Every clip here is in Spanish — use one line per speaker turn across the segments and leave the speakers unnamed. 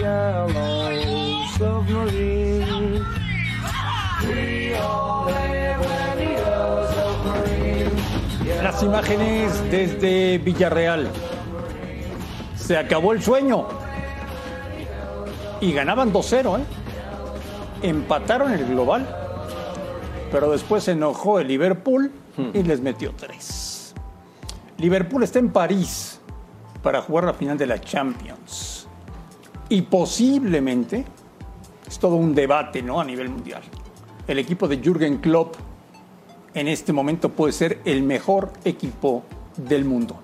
Yellow submarine. We all live in the yellow submarine.
Las imágenes desde Villarreal. Se acabó el sueño. Y ganaban 2-0, ¿eh? Empataron el global. Pero después se enojó el Liverpool y les metió 3. Liverpool está en París para jugar la final de la Champions. Y posiblemente, es todo un debate, ¿no? A nivel mundial. El equipo de Jürgen Klopp en este momento puede ser el mejor equipo del mundo.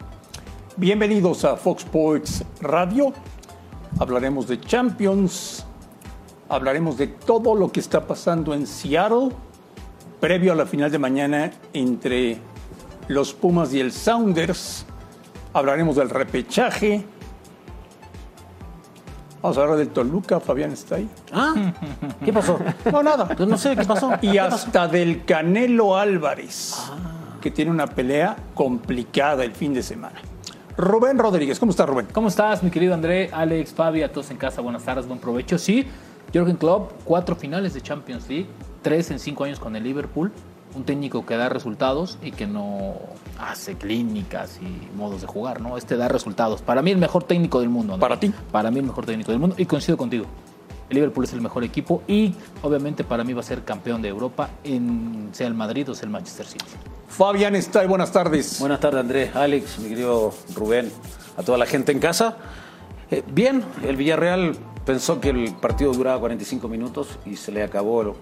Bienvenidos a Fox Sports Radio. Hablaremos de Champions, hablaremos de todo lo que está pasando en Seattle, previo a la final de mañana entre los Pumas y el Sounders. Hablaremos del repechaje. Vamos a hablar del Toluca, Fabián está ahí.
¿Ah? ¿Qué pasó?
No, nada.
Yo no sé qué pasó.
Y
¿Qué pasó?
hasta del Canelo Álvarez, que tiene una pelea complicada el fin de semana. Rubén Rodríguez, ¿cómo está Rubén?
¿Cómo estás, mi querido André, Alex, Fabi, a todos en casa? Buenas tardes, buen provecho. Sí, Jürgen Klopp, cuatro finales de Champions League, tres en cinco años con el Liverpool. Un técnico que da resultados y que no hace clínicas y modos de jugar, ¿no? Este da resultados. Para mí el mejor técnico del mundo.
¿Para ti?
Para mí el mejor técnico del mundo y coincido contigo. El Liverpool es el mejor equipo y obviamente para mí va a ser campeón de Europa, en, sea el Madrid o sea el Manchester City.
Fabián está ahí, buenas tardes.
Buenas tardes, Andrés, Alex, mi querido Rubén, a toda la gente en casa. Eh, bien, el Villarreal pensó que el partido duraba 45 minutos y se le acabó,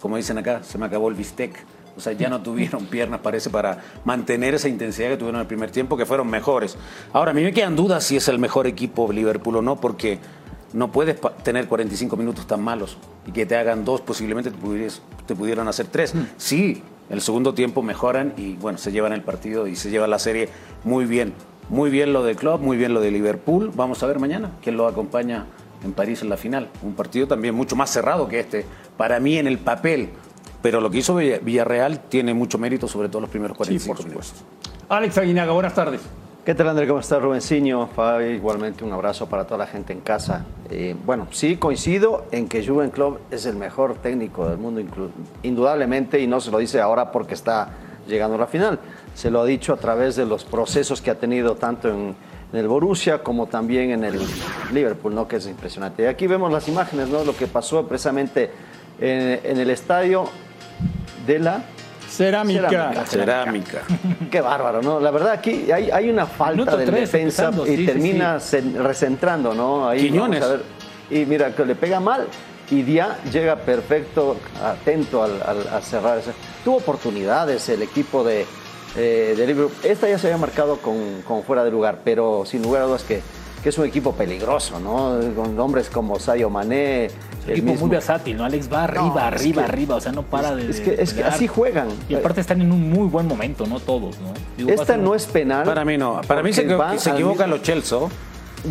como dicen acá, se me acabó el bistec. O sea, ya no tuvieron piernas, parece, para mantener esa intensidad que tuvieron en el primer tiempo, que fueron mejores. Ahora, a mí me quedan dudas si es el mejor equipo Liverpool o no, porque no puedes tener 45 minutos tan malos y que te hagan dos, posiblemente te, pudieras- te pudieran hacer tres. Sí, el segundo tiempo mejoran y bueno, se llevan el partido y se lleva la serie muy bien. Muy bien lo de Club, muy bien lo de Liverpool. Vamos a ver mañana quién lo acompaña en París en la final. Un partido también mucho más cerrado que este, para mí en el papel. Pero lo que hizo Villa- Villarreal tiene mucho mérito, sobre todo los primeros 45
por
minutos.
Alex Aguinaga, buenas tardes.
¿Qué tal, André? ¿Cómo estás, Rubenciño? Fabi, igualmente un abrazo para toda la gente en casa. Eh, bueno, sí coincido en que Jürgen Klopp es el mejor técnico del mundo, indudablemente, y no se lo dice ahora porque está llegando a la final. Se lo ha dicho a través de los procesos que ha tenido tanto en, en el Borussia como también en el Liverpool, ¿no? Que es impresionante. Y aquí vemos las imágenes, ¿no? Lo que pasó precisamente en, en el estadio de la
Cerámica.
Cerámica.
Cerámica.
Qué bárbaro, ¿no? La verdad aquí hay, hay una falta
Minuto
de
tres,
defensa
empezando,
y
sí, sí,
termina cen- recentrando, ¿no? Ahí
Quiñones.
vamos a ver. Y mira, que le pega mal y Dia llega perfecto, atento al, al- a cerrar. Tuvo oportunidades el equipo de, eh, de Liverpool. Esta ya se había marcado con, con fuera de lugar, pero sin lugar a dudas que, que es un equipo peligroso, ¿no? Con hombres como Sayo Mané.
Un equipo
mismo-
muy versátil, ¿no? Alex va arriba,
No,
arriba,
que-
arriba, o sea, no para de.
es que-
de
es que
pelear.
así juegan.
Y aparte están en un muy buen momento, ¿no? Todos, ¿no? Digo,
Esta no es penal.
Para mí no. Para mí se, se equivoca los Chelsea.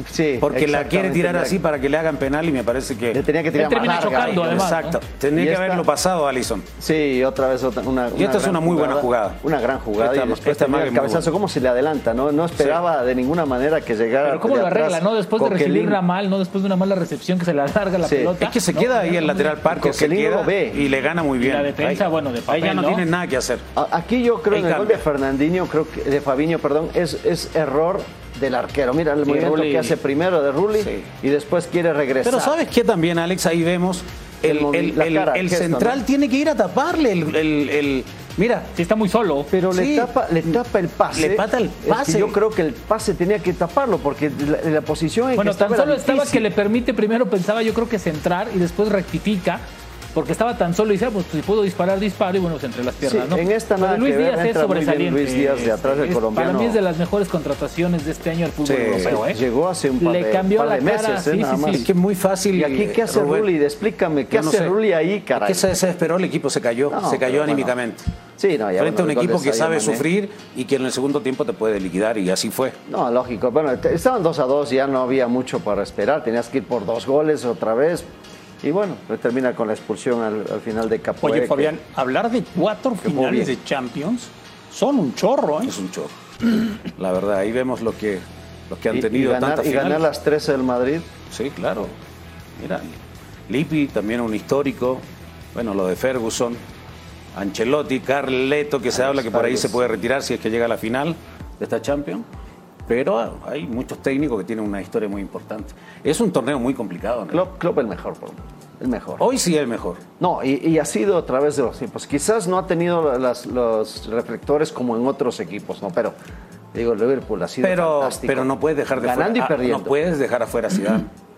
Sí,
Porque la quiere tirar así para que le hagan penal y me parece que.
Le tenía que tirar más larga
chocando, además.
Exacto.
¿no?
Tenía que haberlo pasado, Alison.
Sí, otra vez otra, una,
Y esta es una muy buena jugada.
Una gran jugada.
Esta-
y después
esta
el cabezazo,
buena.
cómo se le adelanta, ¿no? No esperaba de ninguna manera que llegara.
Pero ¿cómo lo arregla, no? Después de recibirla mal, ¿no? Después de una mala recepción que se le alarga la
Sí.
pelota.
Es que se
¿no?
queda ahí el lateral parque, se queda
ve.
y le gana muy
Y
bien.
la defensa,
Ahí-
bueno, de
Ahí ya no, tiene nada que hacer.
Aquí yo creo en el gol de. Fernandinho, creo que de Fabiño, perdón, es, es error del arquero. Mira el movimiento
Rulli.
que hace primero de Rulli
Sí.
y después quiere regresar.
Pero ¿sabes qué también, Alex? Ahí vemos. El,
El
el-
cara,
central
¿no?
tiene que ir a taparle el, el- el- Mira,
Sí, está muy solo.
Pero le,
Sí.
tapa, le tapa el pase.
Le pata el
Es que
pase.
yo creo que el pase tenía que taparlo porque la, la posición en
Bueno,
que
tan solo estaba que le permite, primero pensaba yo creo que centrar y después rectifica, porque estaba tan solo y decía, pues si puedo disparar, disparo y bueno, pues, entre las piernas,
Sí,
¿no?
en esta nada
Luis
que ver,
Díaz es
entra muy bien
sobresaliente.
Luis Díaz de atrás del
Es-
colombiano.
Para mí es de las mejores contrataciones de este año al fútbol
Sí,
europeo, ¿eh?
Llegó hace un par
Le
de,
cambió
par
la
de
cara,
meses, ¿eh?
sí,
nada
sí,
más.
sí.
es que es muy fácil.
¿Y aquí qué hace
Rubén.
Rulli? Explícame, ¿qué
no
hace
sé.
Rulli ahí,
Es
caray?
que se desesperó, el equipo se cayó,
No,
se cayó
pero bueno.
anímicamente.
Sí, no, ya,
Frente a un equipo que sabe
Mané.
sufrir y que en el segundo tiempo te puede liquidar y así fue.
No, lógico. Bueno, estaban 2 a 2, ya no había mucho para esperar. Tenías que ir por dos goles otra vez. Y bueno, pues termina con la expulsión al, al final de Capoe.
Oye,
que-
Fabián, hablar de cuatro finales de Champions son un chorro, ¿eh?
Es un chorro. La verdad, ahí vemos lo que, lo que han
y, y
tenido
ganar, y ganar
finales.
las 13 del Madrid.
Sí, claro. Mira, Lippi, también un histórico. Bueno, lo de Ferguson. Ancelotti, Carleto, que se habla que por ahí se puede retirar si es que llega a la final de esta Champions. Pero hay muchos técnicos que tienen una historia muy importante. Es un torneo muy complicado. ¿no?
Klopp, Klopp el mejor, por- el mejor.
Hoy sí es el mejor.
No, y, y ha sido a través de los tiempos. Quizás no ha tenido las- los reflectores como en otros equipos, ¿no? Pero, digo, Liverpool ha sido
Pero,
fantástico.
pero no puedes dejar de
Ganando
fuera-
y perdiendo.
ah, No puedes dejar afuera a Zidane.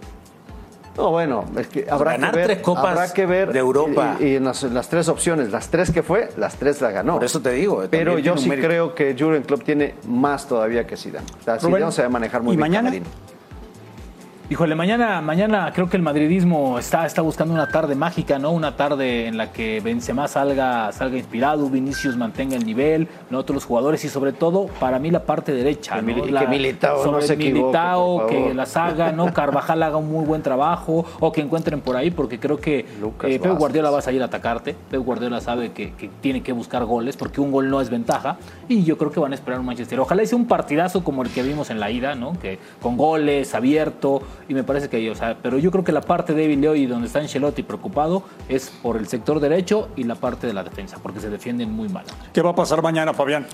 No, bueno, es que habrá
Ganar
que ver,
tres copas
habrá que ver
de Europa.
Y, y en las, las tres opciones, las tres que fue, las tres la ganó.
Por eso te digo. eh,
Pero yo sí
mérito.
creo que Jurgen Klopp tiene más todavía que Zidane. O sea,
Rubén,
Zidane se va a manejar muy
¿y
bien.
mañana?
camerino.
Híjole, mañana, mañana creo que el madridismo está, está buscando una tarde mágica, ¿no? Una tarde en la que Benzema salga, salga inspirado, Vinicius mantenga el nivel, ¿no? Los jugadores y sobre todo, para mí, la parte derecha, ¿no? La-
que Militao no
sobre
se equivoque,
Militao, que la saga, ¿no? Carvajal haga un muy buen trabajo o que encuentren por ahí, porque creo que eh, Pep. Guardiola va a salir a atacarte. Pep Guardiola sabe que, que tiene que buscar goles, porque un gol no es ventaja, y yo creo que van a esperar un Manchester. Ojalá sea un partidazo como el que vimos en la ida, ¿no? Que con goles, abierto, y me parece que, o sea, pero yo creo que la parte débil de hoy, donde está Ancelotti preocupado, es por el sector derecho y la parte de la defensa, porque se defienden muy mal.
¿Qué va a pasar mañana, Fabián?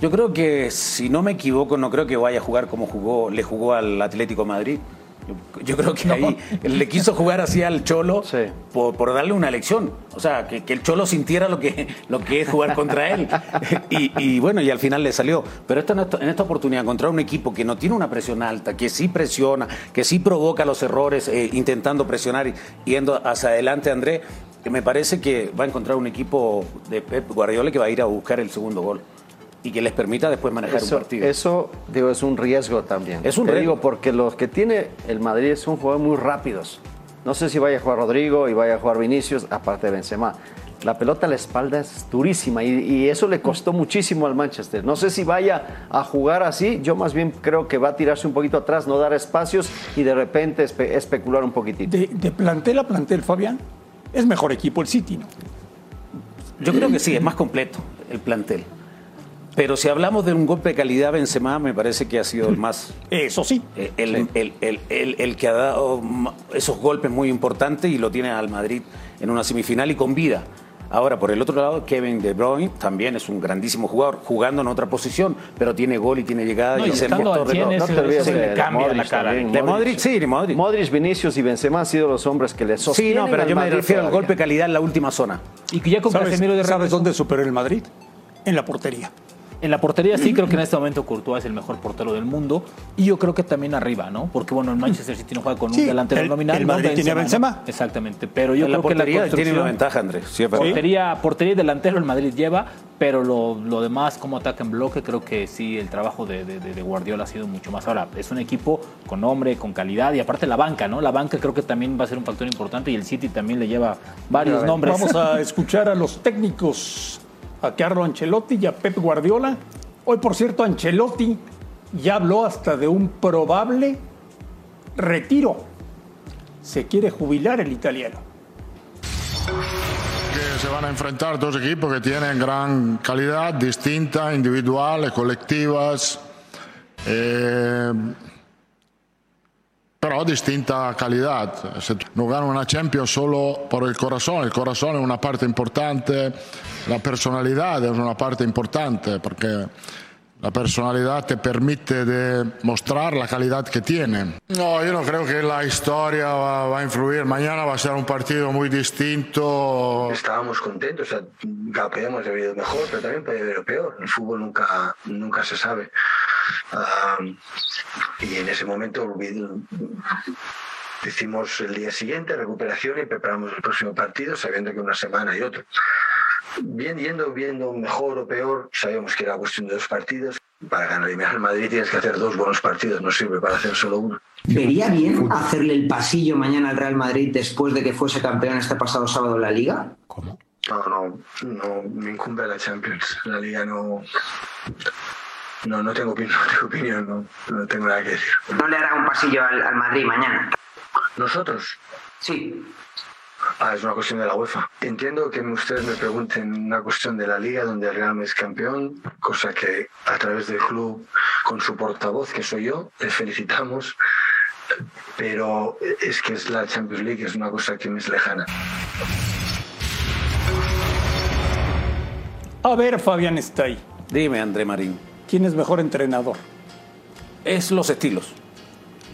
Yo creo que, si no me equivoco, no creo que vaya a jugar como jugó, le jugó al Atlético de Madrid. Yo, creo que ahí le quiso jugar así al Cholo
Sí.
por, por darle una lección. O sea, que, que el Cholo sintiera lo que, lo que es jugar contra él. Y, y bueno, y al final le salió. Pero esta, en esta- en esta oportunidad, encontrar un equipo que no tiene una presión alta, que sí presiona, que sí provoca los errores, eh, intentando presionar y yendo hacia adelante, André, que me parece que va a encontrar un equipo de Pep Guardiola que va a ir a buscar el segundo gol y que les permita después manejar
Eso,
un partido.
eso, digo, es un riesgo también.
Es un
Te
riesgo.
digo, porque los que tiene el Madrid son jugadores muy rápidos. No sé si vaya a jugar Rodrigo y vaya a jugar Vinicius, aparte de Benzema. La pelota a la espalda es durísima y, y eso le costó muchísimo al Manchester. No sé si vaya a jugar así. Yo más bien creo que va a tirarse un poquito atrás, no dar espacios y de repente espe- especular un poquitito.
De, de plantel a plantel, Fabián, es mejor equipo el City, ¿no?
Yo creo que sí, es más completo el plantel. Pero si hablamos de un golpe de calidad, Benzema me parece que ha sido el más
Eso sí.
eh, el, el- el- el- el que ha dado esos golpes muy importantes y lo tiene al Madrid en una semifinal y con vida. Ahora, por el otro lado, Kevin De Bruyne también es un grandísimo jugador, jugando en otra posición, pero tiene gol y tiene llegada
No,
y
y
es el
estando
motor
al
de
100
gol.
No te olvides de,
le
de
la
Modric
cara.
también,
De Modric, sí, de Modric.
Modric, Vinicius y Benzema han sido los hombres que le
Sí,
sostienen
no, pero yo me
Madrid
refiero al golpe de calidad en la última zona.
Y que ya con
¿Sabes,
Casemiro de
¿sabes dónde superó el Madrid? En la portería.
En la portería sí creo que en este momento Courtois es el mejor portero del mundo y yo creo que también arriba, ¿no? Porque bueno, el Manchester City no juega con
Sí,
un delantero
el-
nominal.
el
¿no?
Madrid tiene a
¿no?
Benzema.
Exactamente, pero yo
en la
creo que la
portería
construcción...
tiene una ventaja, Andrés. Sí.
Portería, portería y delantero el Madrid lleva, pero lo, lo demás, como ataca en bloque, creo que sí, el trabajo de, de- de Guardiola ha sido mucho más. Ahora, es un equipo con nombre, con calidad y aparte la banca, ¿no? La banca creo que también va a ser un factor importante y el City también le lleva varios nombres.
Vamos a escuchar a los técnicos, a Carlo Ancelotti y a Pep Guardiola. Hoy, por cierto, Ancelotti ya habló hasta de un probable retiro. Se quiere jubilar el italiano.
se van a enfrentar dos equipos que tienen gran calidad, distinta, individuales, colectivas, eh, pero distinta calidad. Se- No ganan una Champions solo por el corazón, el corazón es una parte importante, la personalidad es una parte importante, porque la personalidad te permite mostrar la calidad que tiene. No, yo no creo que la historia va, va a influir. Mañana va a ser un partido muy distinto.
Estábamos contentos, o sea, podíamos haber ido mejor, pero también podía haber ido peor. El fútbol nunca, nunca se sabe. Ah, y en ese momento hicimos el día siguiente recuperación y preparamos el próximo partido sabiendo que una semana y otro. Bien yendo, viendo mejor o peor, sabíamos que era cuestión de dos partidos. Para ganar y al Madrid tienes que hacer dos buenos partidos, no sirve para hacer solo uno.
¿Vería bien hacerle el pasillo mañana al Real Madrid después de que fuese campeón este pasado sábado en la Liga?
No, no, no me incumbe la Champions. La Liga no. No, no tengo opinión, no tengo, opinión, no, no tengo nada que decir.
¿No le hará un pasillo al, al Madrid mañana?
¿Nosotros?
Sí.
Ah, es una cuestión de la UEFA. Entiendo que ustedes me pregunten una cuestión de la liga donde el Real es campeón, cosa que a través del club, con su portavoz, que soy yo, les felicitamos. Pero es que es la Champions League, es una cosa que me es lejana.
A ver, Fabián está ahí.
Dime, André Marín.
¿Quién es mejor entrenador?
Es los estilos.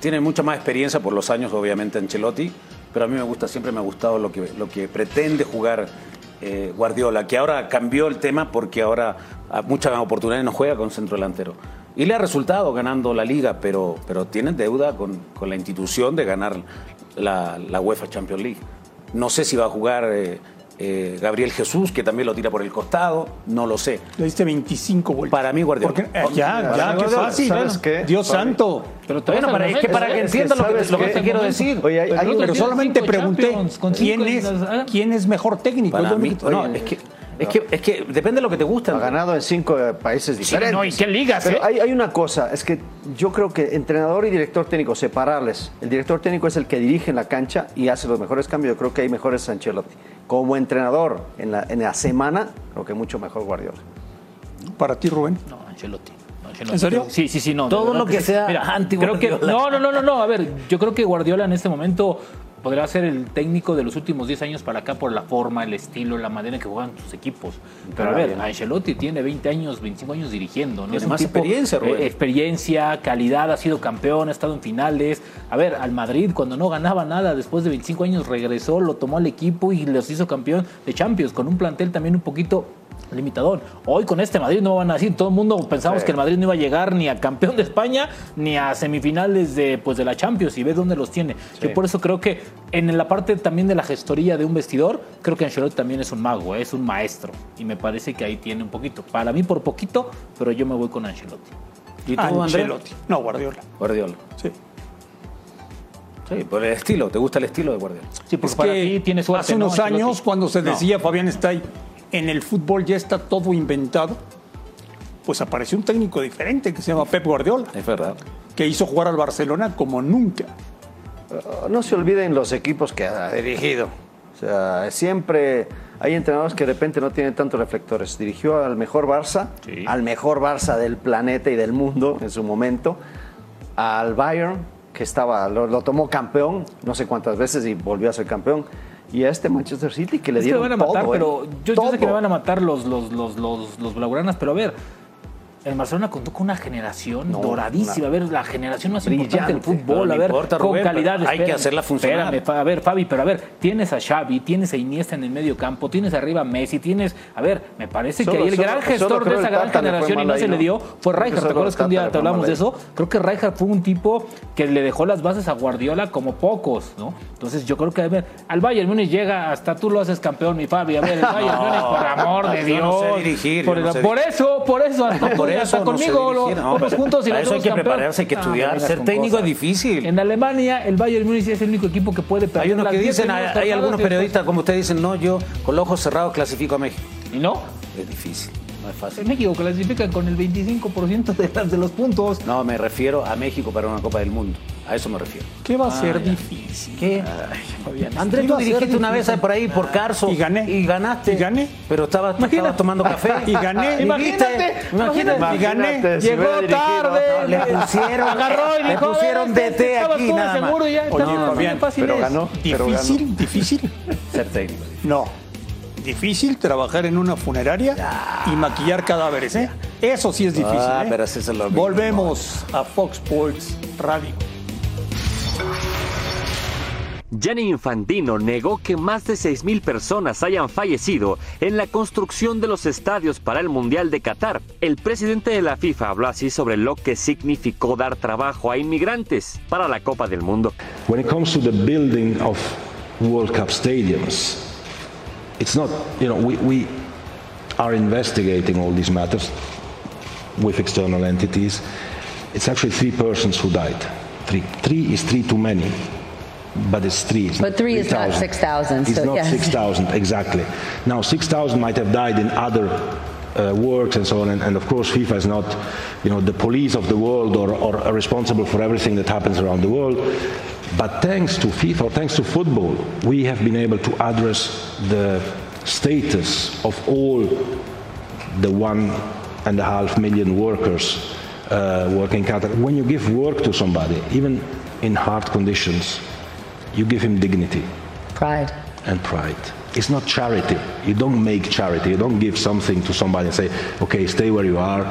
Tiene mucha más experiencia por los años, obviamente, Ancelotti, pero a mí me gusta, siempre me ha gustado lo que, lo que pretende jugar eh, Guardiola, que ahora cambió el tema porque ahora muchas oportunidades no juega con centro delantero. Y le ha resultado ganando la liga, pero, pero tienen deuda con, con la institución de ganar la, la UEFA Champions League. No sé si va a jugar eh, eh, Gabriel Jesús, que también lo tira por el costado, no lo sé.
Le diste 25 vueltas.
Para mí, Guardiola.
Porque, eh, ya, ya,
mí,
qué
Guardiola.
fácil.
¿Sabes qué?
Dios santo.
Pero
Bueno, para, es que para que entiendan lo que,
¿sabes
lo que te quiero decir.
Oye, hay, hay un-
Pero solamente pregunté quién es,
ah.
quién es mejor técnico.
Para
Es
mí,
que-
no, es que, es, que, es que depende de lo que te gusta.
Ha ganado en cinco eh, países diferentes.
no, ¿y qué ligas,
Pero
eh?
hay, hay una cosa, es que yo creo que entrenador y director técnico, separarles. El director técnico es el que dirige en la cancha y hace los mejores cambios. Yo creo que hay mejores Ancelotti. Como entrenador en la, en la semana, creo que mucho mejor Guardiola.
Para ti, Rubén.
No, Ancelotti. No.
¿En serio?
Sí, sí, sí, no.
Todo lo que sea
Mira,
anti
creo que. No, no, no, no, no. A ver, yo creo que Guardiola en este momento podría ser el técnico de los últimos 10 años para acá por la forma, el estilo, la manera en que juegan sus equipos. Pero a ver, Ancelotti tiene 20 años, 25 años dirigiendo, ¿no?
Tiene
Es
más
tipo,
experiencia, Rubén.
eh, experiencia, calidad, ha sido campeón, ha estado en finales. A ver, al Madrid cuando no ganaba nada, después de 25 años regresó, lo tomó al equipo y los hizo campeón de Champions con un plantel también un poquito limitador. Hoy con este Madrid no van a decir, todo el mundo pensamos que el Madrid no iba a llegar ni a campeón de España ni a semifinales de pues de la Champions y ve dónde los tiene. Yo por eso creo que en la parte también de la gestoría de un vestidor, creo que Ancelotti también es un mago, ¿eh? es un maestro y me parece que ahí tiene un poquito. Para mí por poquito, pero yo me voy con Ancelotti.
¿Y tú, André?
Ancelotti. No, Guardiola.
Guardiola.
Sí.
Sí, por el estilo. ¿Te gusta el estilo de Guardiola?
Sí, porque
Es
para ti tiene suerte.
hace
¿no,
unos años, cuando se decía, Fabián está ahí, en el fútbol ya está todo inventado, pues apareció un técnico diferente que se llama Pep Guardiola,
Es verdad.
que hizo jugar al Barcelona como nunca.
No se olviden los equipos que ha dirigido. O sea, siempre hay entrenadores que de repente no tienen tantos reflectores. Dirigió al mejor Barça, al mejor Barça del planeta y del mundo en su momento, al Bayern, que estaba, lo, lo tomó campeón no sé cuántas veces y volvió a ser campeón, y a este Manchester City que le
Es que
dieron
van a matar,
todo, ¿eh?
pero yo, yo sé
Todo.
que me van a matar los, los, los, los, los blaugranas, pero a ver, el Barcelona contó con una generación
No,
doradísima. A ver, la generación más importante del fútbol.
No
a ver,
importa,
con
Rubén,
calidad.
hay que hacerla funcionar.
espérame, a ver, Fabi, pero a ver, tienes a Xavi, tienes a Iniesta en el medio campo, tienes arriba a Messi, tienes. A ver, me parece
Solo-
que ahí el
solo-
gran gestor de esa gran generación y no se le dio fue Rijkaard. ¿Te acuerdas que un día te hablamos de eso? Creo que Rijkaard fue un tipo que le dejó las bases a Guardiola como pocos, ¿no? Entonces yo creo que a ver, al Bayern Múnich llega hasta tú lo haces campeón, mi Fabi. A ver, el Bayern Múnich, por amor de Dios.
no sé dirigir,
por, el- eso, por eso, hasta,
por eso no sé
conmigo lo
no,
vamos
pero
juntos y
para
lo
eso hay que
campeón.
prepararse, hay que
Ah,
estudiar. Ser técnico es difícil.
En Alemania, el Bayern Múnich es el único equipo que puede perder
Hay unos que
10
dicen, hay, algunos periodistas como ustedes dicen, no, yo con los ojos cerrados clasifico a México.
¿Y no?
Es difícil, no es
En
fácil.
México clasifican con el 25% de, las- de los puntos.
No, me refiero a México para una Copa del Mundo. A eso me refiero.
¿Qué va a ser
ya.
difícil?
¿Qué? Andrés,
¿Qué
tú
ser
dirigiste una vez por ahí por Carso.
Y gané.
Y ganaste.
Y gané.
Pero estabas, tomando café.
Y gané.
¿Y
Imagínate?
Imagínate.
Y gané.
Si
Llegó tarde.
Le pusieron,
agarró y
le
dijo,
pusieron
"Este,
DT
estabas
aquí nada más.
seguro ya,
Oye,
estamos bien
Fabián,
fáciles".
pero ganó. pero ganó.
Difícil, difícil.
Ser técnico.
No. Difícil trabajar en una funeraria y maquillar cadáveres, ¿eh? Eso sí es difícil.
Ah,
¿eh?
pero lo mismo.
Volvemos a Fox Sports Radio.
Gianni Infantino negó que más de 6.000 personas hayan fallecido en la construcción de los estadios para el Mundial de Qatar. El presidente de la FIFA habló así sobre lo que significó dar trabajo a inmigrantes para la Copa del Mundo.
When it comes to the building of World Cup stadiums, it's not, you know, we, we are investigating all these matters with external entities. It's actually three persons who died. Three, three is three too many, but it's three. It's
But three is not 6,000,
It's
so
not
yes.
6,000, exactly. Now, 6,000 might have died in other uh, works and so on, and, and of course FIFA is not, you know, the police of the world or, or responsible for everything that happens around the world. But thanks to FIFA, thanks to football, we have been able to address the status of all the one and a half million workers uh, working in Qatar. When you give work to somebody, even in hard conditions, you give him dignity
Pride.
and pride. It's not charity. You don't make charity. You don't give something to somebody and say, okay, stay where you are.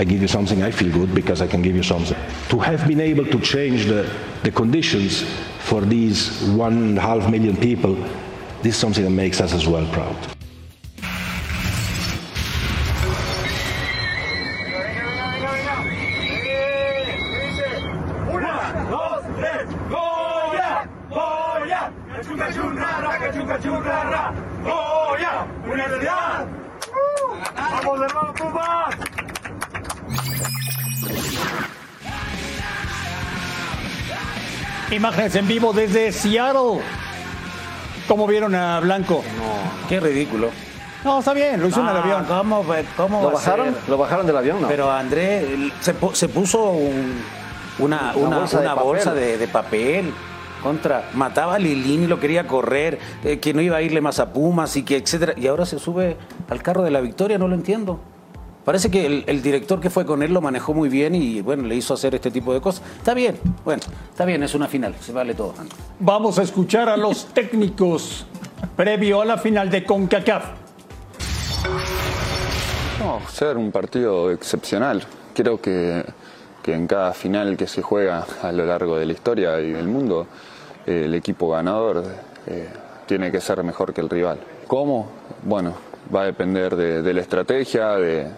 I give you something, I feel good because I can give you something. To have been able to change the, the conditions for these one and a half million people, this is something that makes us as well proud.
En vivo desde Seattle. ¿Cómo vieron a Blanco?
Qué ridículo.
No, está bien, lo hizo en el avión.
¿Cómo, cómo
¿Lo bajaron? ¿Lo bajaron del avión? No.
Pero André el- se, se puso un- una,
Una
una,
bolsa de
una
papel.
bolsa de, de papel contra mataba a Lilín y lo quería correr, eh, que no iba a irle más a Pumas y que etcétera. Y ahora se sube al carro de la victoria, no lo entiendo. Parece que el, el director que fue con él lo manejó muy bien y bueno, le hizo hacer este tipo de cosas. Está bien, bueno, está bien, es una final, se vale todo.
Vamos a escuchar a los técnicos previo a la final de CONCACAF.
No, ser un partido excepcional. Creo que, que en cada final que se juega a lo largo de la historia y del mundo, eh, el equipo ganador eh, tiene que ser mejor que el rival. ¿Cómo? Bueno, va a depender de, de la estrategia, de,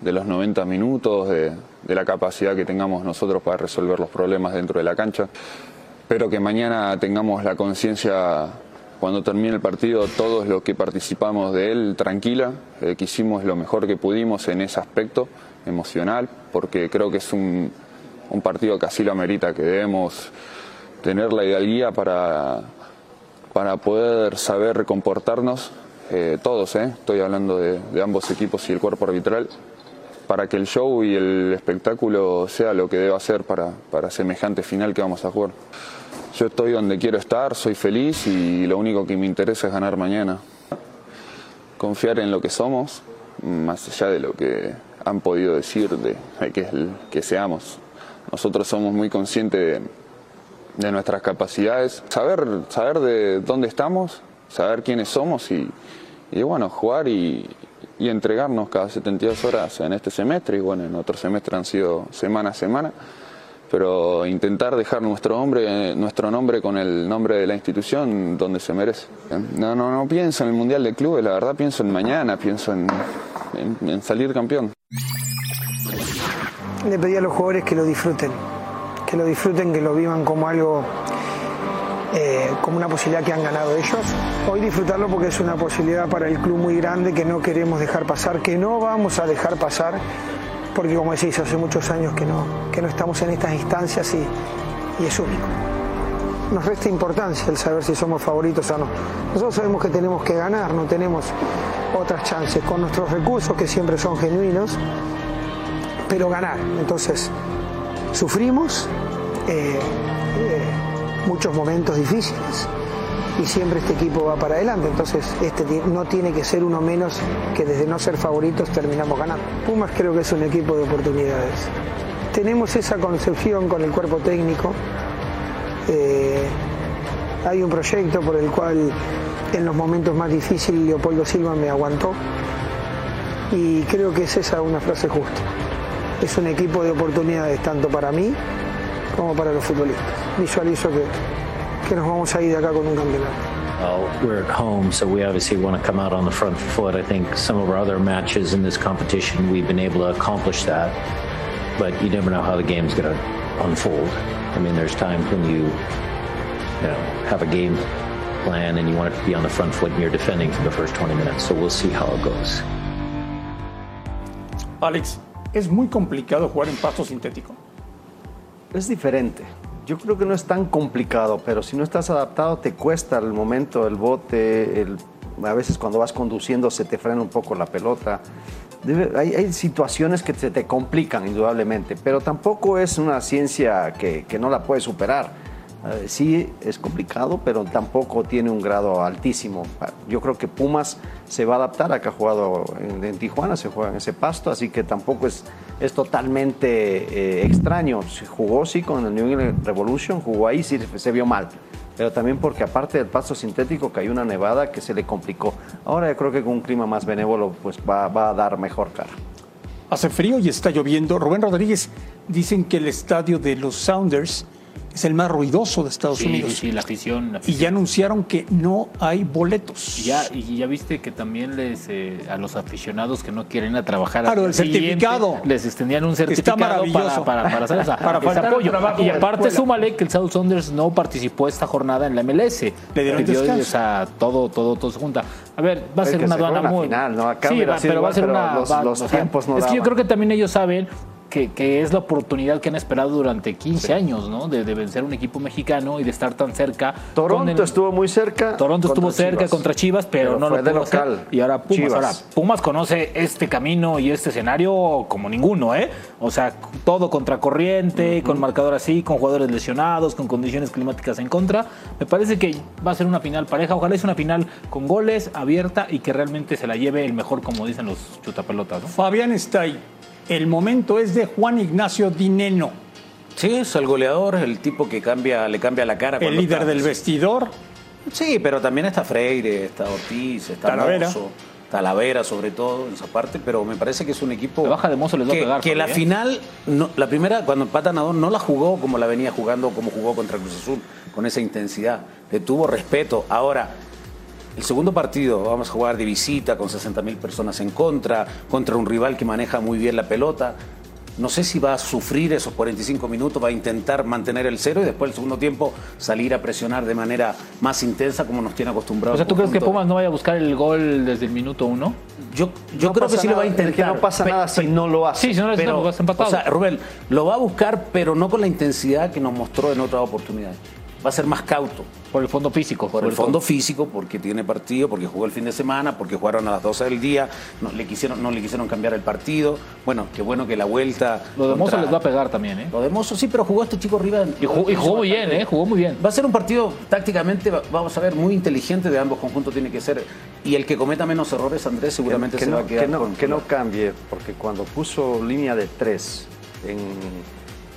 de los 90 minutos, de, la capacidad que tengamos nosotros para resolver los problemas dentro de la cancha. Espero que mañana tengamos la conciencia, cuando termine el partido, todos los que participamos de él, tranquila, eh, que hicimos lo mejor que pudimos en ese aspecto emocional, porque creo que es un, un partido que así lo amerita, que debemos tener la idealía para, para poder saber comportarnos, eh, todos, eh, estoy hablando de, de ambos equipos y el cuerpo arbitral, para que el show y el espectáculo sea lo que deba ser para, para semejante final que vamos a jugar. Yo estoy donde quiero estar, soy feliz y lo único que me interesa es ganar mañana. Confiar en lo que somos, más allá de lo que han podido decir de, que, que seamos. Nosotros somos muy conscientes de, de nuestras capacidades, saber, saber de dónde estamos, saber quiénes somos y, y bueno, jugar y, y entregarnos cada 72 horas en este semestre y bueno, en otro semestre han sido semana a semana, pero intentar dejar nuestro nombre, nuestro nombre con el nombre de la institución donde se merece. No, no, no pienso en el Mundial de Clubes, la verdad pienso en mañana, pienso en, en- en salir campeón.
Le pedí a los jugadores que lo disfruten, que lo disfruten, que lo vivan como algo, eh, como una posibilidad que han ganado ellos. Hoy disfrutarlo porque es una posibilidad para el club muy grande que no queremos dejar pasar, que no vamos a dejar pasar, porque como decís, hace muchos años que no, que no estamos en estas instancias y, y es único. Nos resta importancia el saber si somos favoritos o no. Nosotros sabemos que tenemos que ganar, no tenemos otras chances con nuestros recursos que siempre son genuinos pero ganar. Entonces, sufrimos eh, eh, muchos momentos difíciles y siempre este equipo va para adelante. Entonces, este no tiene que ser uno menos que desde no ser favoritos terminamos ganando. Pumas creo que es un equipo de oportunidades. Tenemos esa concepción con el cuerpo técnico. Eh, hay un proyecto por el cual en los momentos más difíciles Leopoldo Silva me aguantó Y creo que es esa una frase justa. Es un equipo de oportunidades tanto para mí como para los futbolistas. Visualizo que, que nos vamos a ir de acá con un campeonato.
Well, we're at home, so we obviously want to come out on the front foot. I think some of our other matches in this competition, we've been able to accomplish that. But you never know how the game's going to unfold. I mean, there's times when you, you know, have a game plan and you want it to be on the front foot and you're defending for the first 20 minutes. So we'll see how it goes.
Alex, ¿es muy complicado jugar en pasto sintético?
Es diferente. Yo creo que no es tan complicado, pero si no estás adaptado te cuesta el momento, el bote, a veces cuando vas conduciendo se te frena un poco la pelota. Debe- hay, hay situaciones que se te complican indudablemente, pero tampoco es una ciencia que no la puedes superar. Eh, sí es complicado, pero tampoco tiene un grado altísimo. Yo creo que Pumas se va a adaptar, acá ha jugado en, Tijuana, se juega en ese pasto, así que tampoco es, es totalmente eh, extraño. Jugó sí con el New England Revolution, jugó ahí, sí se vio mal. Pero también porque aparte del pasto sintético cayó una nevada que se le complicó. Ahora yo creo que con un clima más benévolo pues va, va a dar mejor cara.
Hace frío y está lloviendo. Rubén Rodríguez dicen que el estadio de los Sounders es el más ruidoso de Estados
Sí,
Unidos.
sí, sí, la afición. la
Y ya anunciaron que no hay boletos.
Y ya, y ya viste que también les eh, a los aficionados que no quieren ir a trabajar
Claro, el certificado.
les extendían un
Está
certificado para,
maravilloso.
para, para hacer
Para
ese
faltar al
apoyo. Y aparte súmale que el South Saunders no participó esta jornada en la MLS.
Le dieron descanso.
o sea, todo, todo, todo se junta. A ver, va a
Es
ser una aduana muy.
final, ¿no? Acá
sí, va, pero va a
igual,
ser
pero
una.
los-
va-
los
o sea,
tiempos no
Es que yo
daban.
creo que también ellos saben que, que es la oportunidad que han esperado durante 15 años, ¿no? De, de vencer un equipo mexicano y de estar tan cerca.
Toronto
el-
estuvo muy cerca.
Toronto estuvo cerca
Chivas.
contra Chivas, pero,
Pero
no
fue
lo
de
pudo hacer.
local.
Y ahora Pumas.
Chivas.
Ahora, Pumas conoce este camino y este escenario como ninguno, ¿eh? O sea, todo contracorriente, con marcador así, con jugadores lesionados, con condiciones climáticas en contra. Me parece que va a ser una final pareja. Ojalá es una final con goles, abierta y que realmente se la lleve el mejor, como dicen los chutapelotas, ¿no?
Fabián está ahí. El momento es de Juan Ignacio Dineno,
Sí, es el goleador, el tipo que cambia, le cambia la cara.
el líder
está-
del vestidor.
Sí, pero también está Freire, está Ortiz, está
Talavera.
Mozo, Talavera sobre todo en esa parte, pero me parece que es un equipo
La baja de Mozo les va a
que,
pegar,
que la
¿eh?
final, no- la primera cuando empatan a dos no la jugó como la venía jugando, como jugó contra Cruz Azul, con esa intensidad, le tuvo respeto. Ahora, el segundo partido vamos a jugar de visita con 60 mil personas en contra, contra un rival que maneja muy bien la pelota. No sé si va a sufrir esos 45 minutos, va a intentar mantener el cero y después el segundo tiempo salir a presionar de manera más intensa como nos tiene
O
acostumbrados.
sea, ¿tú crees que
Pumas
no vaya a buscar el gol desde el minuto uno?
Yo, yo
No
creo que sí lo va a
es que
intentar.
no pasa nada si no lo hace.
Sí, si no lo hace,
pero,
vas empatado.
o sea, Rubén, lo va a buscar, pero no con la intensidad que nos mostró en otras oportunidades. Va a ser más cauto.
Por el fondo físico.
Por el fondo físico, porque tiene partido, porque jugó el fin de semana, porque jugaron a las 12 del día, no le quisieron, no le quisieron cambiar el partido. Bueno, qué bueno que la vuelta.
Lo de Mozo
contra-
les va a pegar también, ¿eh?
Lo de Mozo sí, pero jugó este chico arriba.
Y jugó, y jugó muy bien, ¿eh? Jugó muy bien.
Va a ser un partido tácticamente, va- vamos a ver, muy inteligente de ambos conjuntos tiene que ser. Y el que cometa menos errores, Andrés, seguramente
que,
se
no,
va a quedar
que no-
con-
que no cambie, porque cuando puso línea de tres en,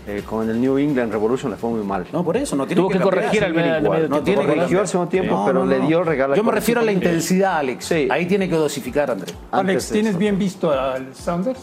eh, con el New England Revolution le fue muy mal.
No, por eso, no tiene
Tuvo que
cambiar,
corregir al medio-
No
tiempo,
tiene que.
Corrigió al segundo tiempo,
No,
pero
no,
le dio regalo.
Yo me refiero a la
45
intensidad, Alex.
Sí.
Ahí tiene que dosificar, Andrés.
Alex, ¿tienes bien visto al Sounders?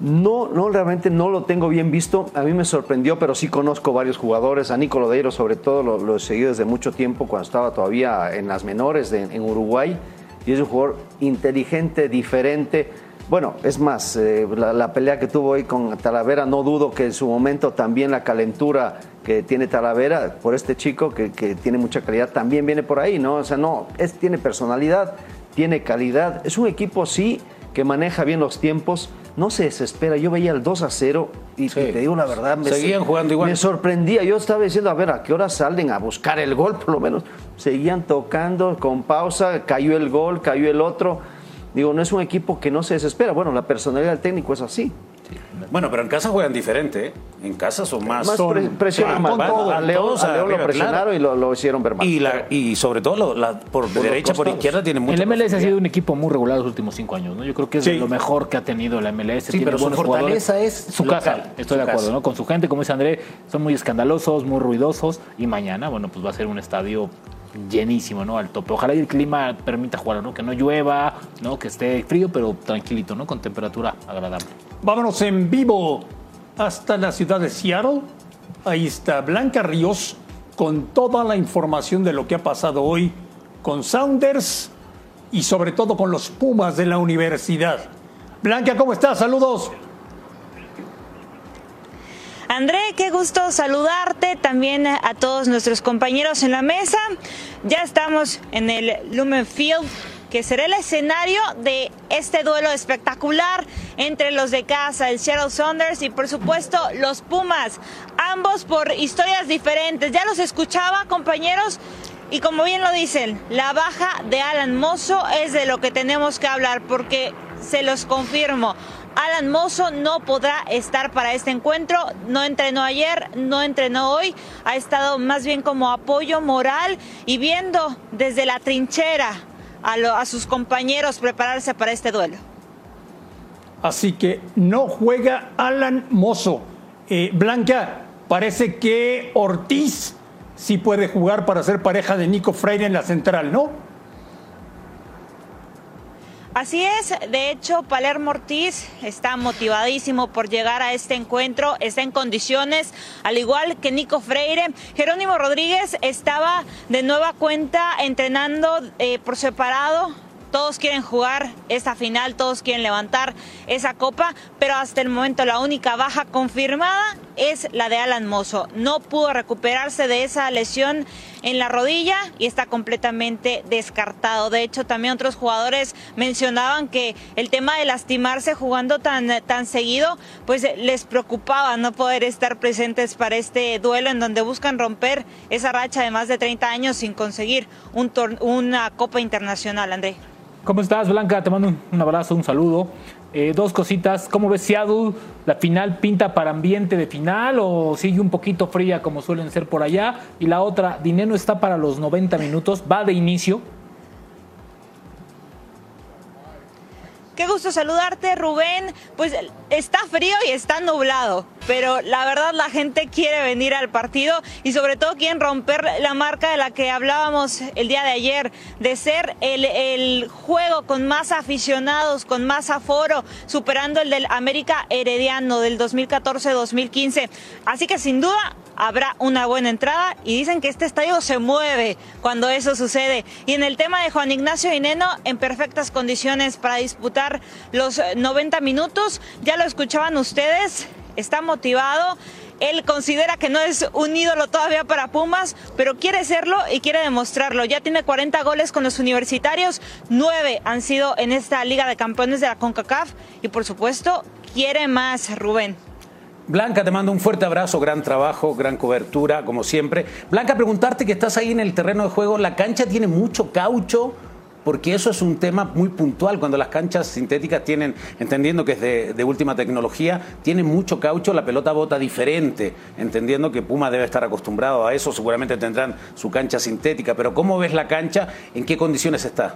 No, no, realmente no lo tengo bien visto. A mí me sorprendió, pero sí conozco varios jugadores. A Nico Lodeiro, sobre todo, lo, lo he seguido desde mucho tiempo, cuando estaba todavía en las menores de- en Uruguay. Y es un jugador inteligente, diferente. Bueno, es más, eh, la, la pelea que tuvo hoy con Talavera, no dudo que en su momento también la calentura que tiene Talavera por este chico que, que tiene mucha calidad también viene por ahí, ¿no? O sea, no, es, tiene personalidad, tiene calidad. Es un equipo, sí, que maneja bien los tiempos, no se desespera. Yo veía el 2 a 0 y,
Sí.
y te digo la verdad, me,
Seguían jugando igual.
me sorprendía. Yo estaba diciendo, a ver, ¿a qué hora salen a buscar el gol? Por lo menos seguían tocando con pausa, cayó el gol, cayó el otro. Digo, no es un equipo que no se desespera. Bueno, la personalidad del técnico es así.
Bueno, pero en casa juegan diferente, ¿eh? En casa son más.
Más pre- presionan
Sí,
más. a León,
todos
a León lo presionaron
claro.
y lo, lo hicieron ver mal.
Y, la, y sobre todo lo- la- por, derecha, por izquierda tiene mucho.
El MLS ha sido un equipo muy regular los últimos cinco años, ¿no? Yo creo que es
Sí.
lo mejor que ha tenido la MLS.
Sí,
Tiene
pero su
buenos
fortaleza
jugadores.
es
su
local,
casa. Estoy
su
de acuerdo,
casa.
¿no? Con su gente, como dice André, son muy escandalosos, muy ruidosos. Y mañana, bueno, pues va a ser un estadio llenísimo, ¿no? Al tope. Ojalá el clima permita jugar, ¿no? Que no llueva, ¿no? Que esté frío, pero tranquilito, ¿no? Con temperatura agradable.
Vámonos en vivo hasta la ciudad de Seattle. Ahí está Blanca Ríos con toda la información de lo que ha pasado hoy con Saunders y sobre todo con los Pumas de la universidad. Blanca, ¿cómo estás? Saludos.
André, qué gusto saludarte, también a todos nuestros compañeros en la mesa. Ya estamos en el Lumen Field, que será el escenario de este duelo espectacular entre los de casa, el Seattle Saunders y por supuesto los Pumas, ambos por historias diferentes. Ya los escuchaba, compañeros, y como bien lo dicen, la baja de Alan Mozo es de lo que tenemos que hablar, porque se los confirmo. Alan Mozo no podrá estar para este encuentro, no entrenó ayer, no entrenó hoy, ha estado más bien como apoyo moral y viendo desde la trinchera a, sus compañeros prepararse para este duelo.
Así que no juega Alan Mozo. Eh, Blanca, parece que Ortiz sí puede jugar para ser pareja de Nico Freire en la central, ¿no?
Así es, de hecho Palermo Ortiz está motivadísimo por llegar a este encuentro, está en condiciones, al igual que Nico Freire. Jerónimo Rodríguez estaba de nueva cuenta entrenando eh, por separado todos quieren jugar esa final, todos quieren levantar esa copa, pero hasta el momento la única baja confirmada es la de Alan Mozo. No pudo recuperarse de esa lesión en la rodilla y está completamente descartado. De hecho, también otros jugadores mencionaban que el tema de lastimarse jugando tan, tan seguido, pues les preocupaba no poder estar presentes para este duelo en donde buscan romper esa racha de más de 30 años sin conseguir un una Copa Internacional, André.
¿Cómo estás, Blanca? Te mando un, abrazo, un saludo. Eh, dos cositas. ¿Cómo ves Seattle? ¿La final pinta para ambiente de final o sigue un poquito fría como suelen ser por allá? Y la otra, Dinero está para los 90 minutos, va de inicio.
Qué gusto saludarte, Rubén. Pues está frío y está nublado, pero la verdad la gente quiere venir al partido y sobre todo quieren romper la marca de la que hablábamos el día de ayer, de ser el, el juego con más aficionados, con más aforo, superando el del América Herediano del 2014-2015. Así que sin duda habrá una buena entrada y dicen que este estadio se mueve cuando eso sucede. Y en el tema de Juan Ignacio Ineno, en perfectas condiciones para disputar los 90 eh, minutos, ya lo escuchaban ustedes, está motivado. Él considera que no es un ídolo todavía para Pumas, pero quiere serlo y quiere demostrarlo. Ya tiene 40 goles con los universitarios, 9 han sido en esta Liga de Campeones de la CONCACAF y por supuesto quiere más, Rubén.
Blanca, te mando un fuerte abrazo, gran trabajo, gran cobertura, como siempre. Blanca, preguntarte que estás ahí en el terreno de juego, ¿la cancha tiene mucho caucho? Porque eso es un tema muy puntual. Cuando las canchas sintéticas tienen, entendiendo que es de, última tecnología, tienen mucho caucho, la pelota bota diferente. Entendiendo que Puma debe estar acostumbrado a eso, seguramente tendrán su cancha sintética. Pero ¿cómo ves la cancha? ¿En qué condiciones está?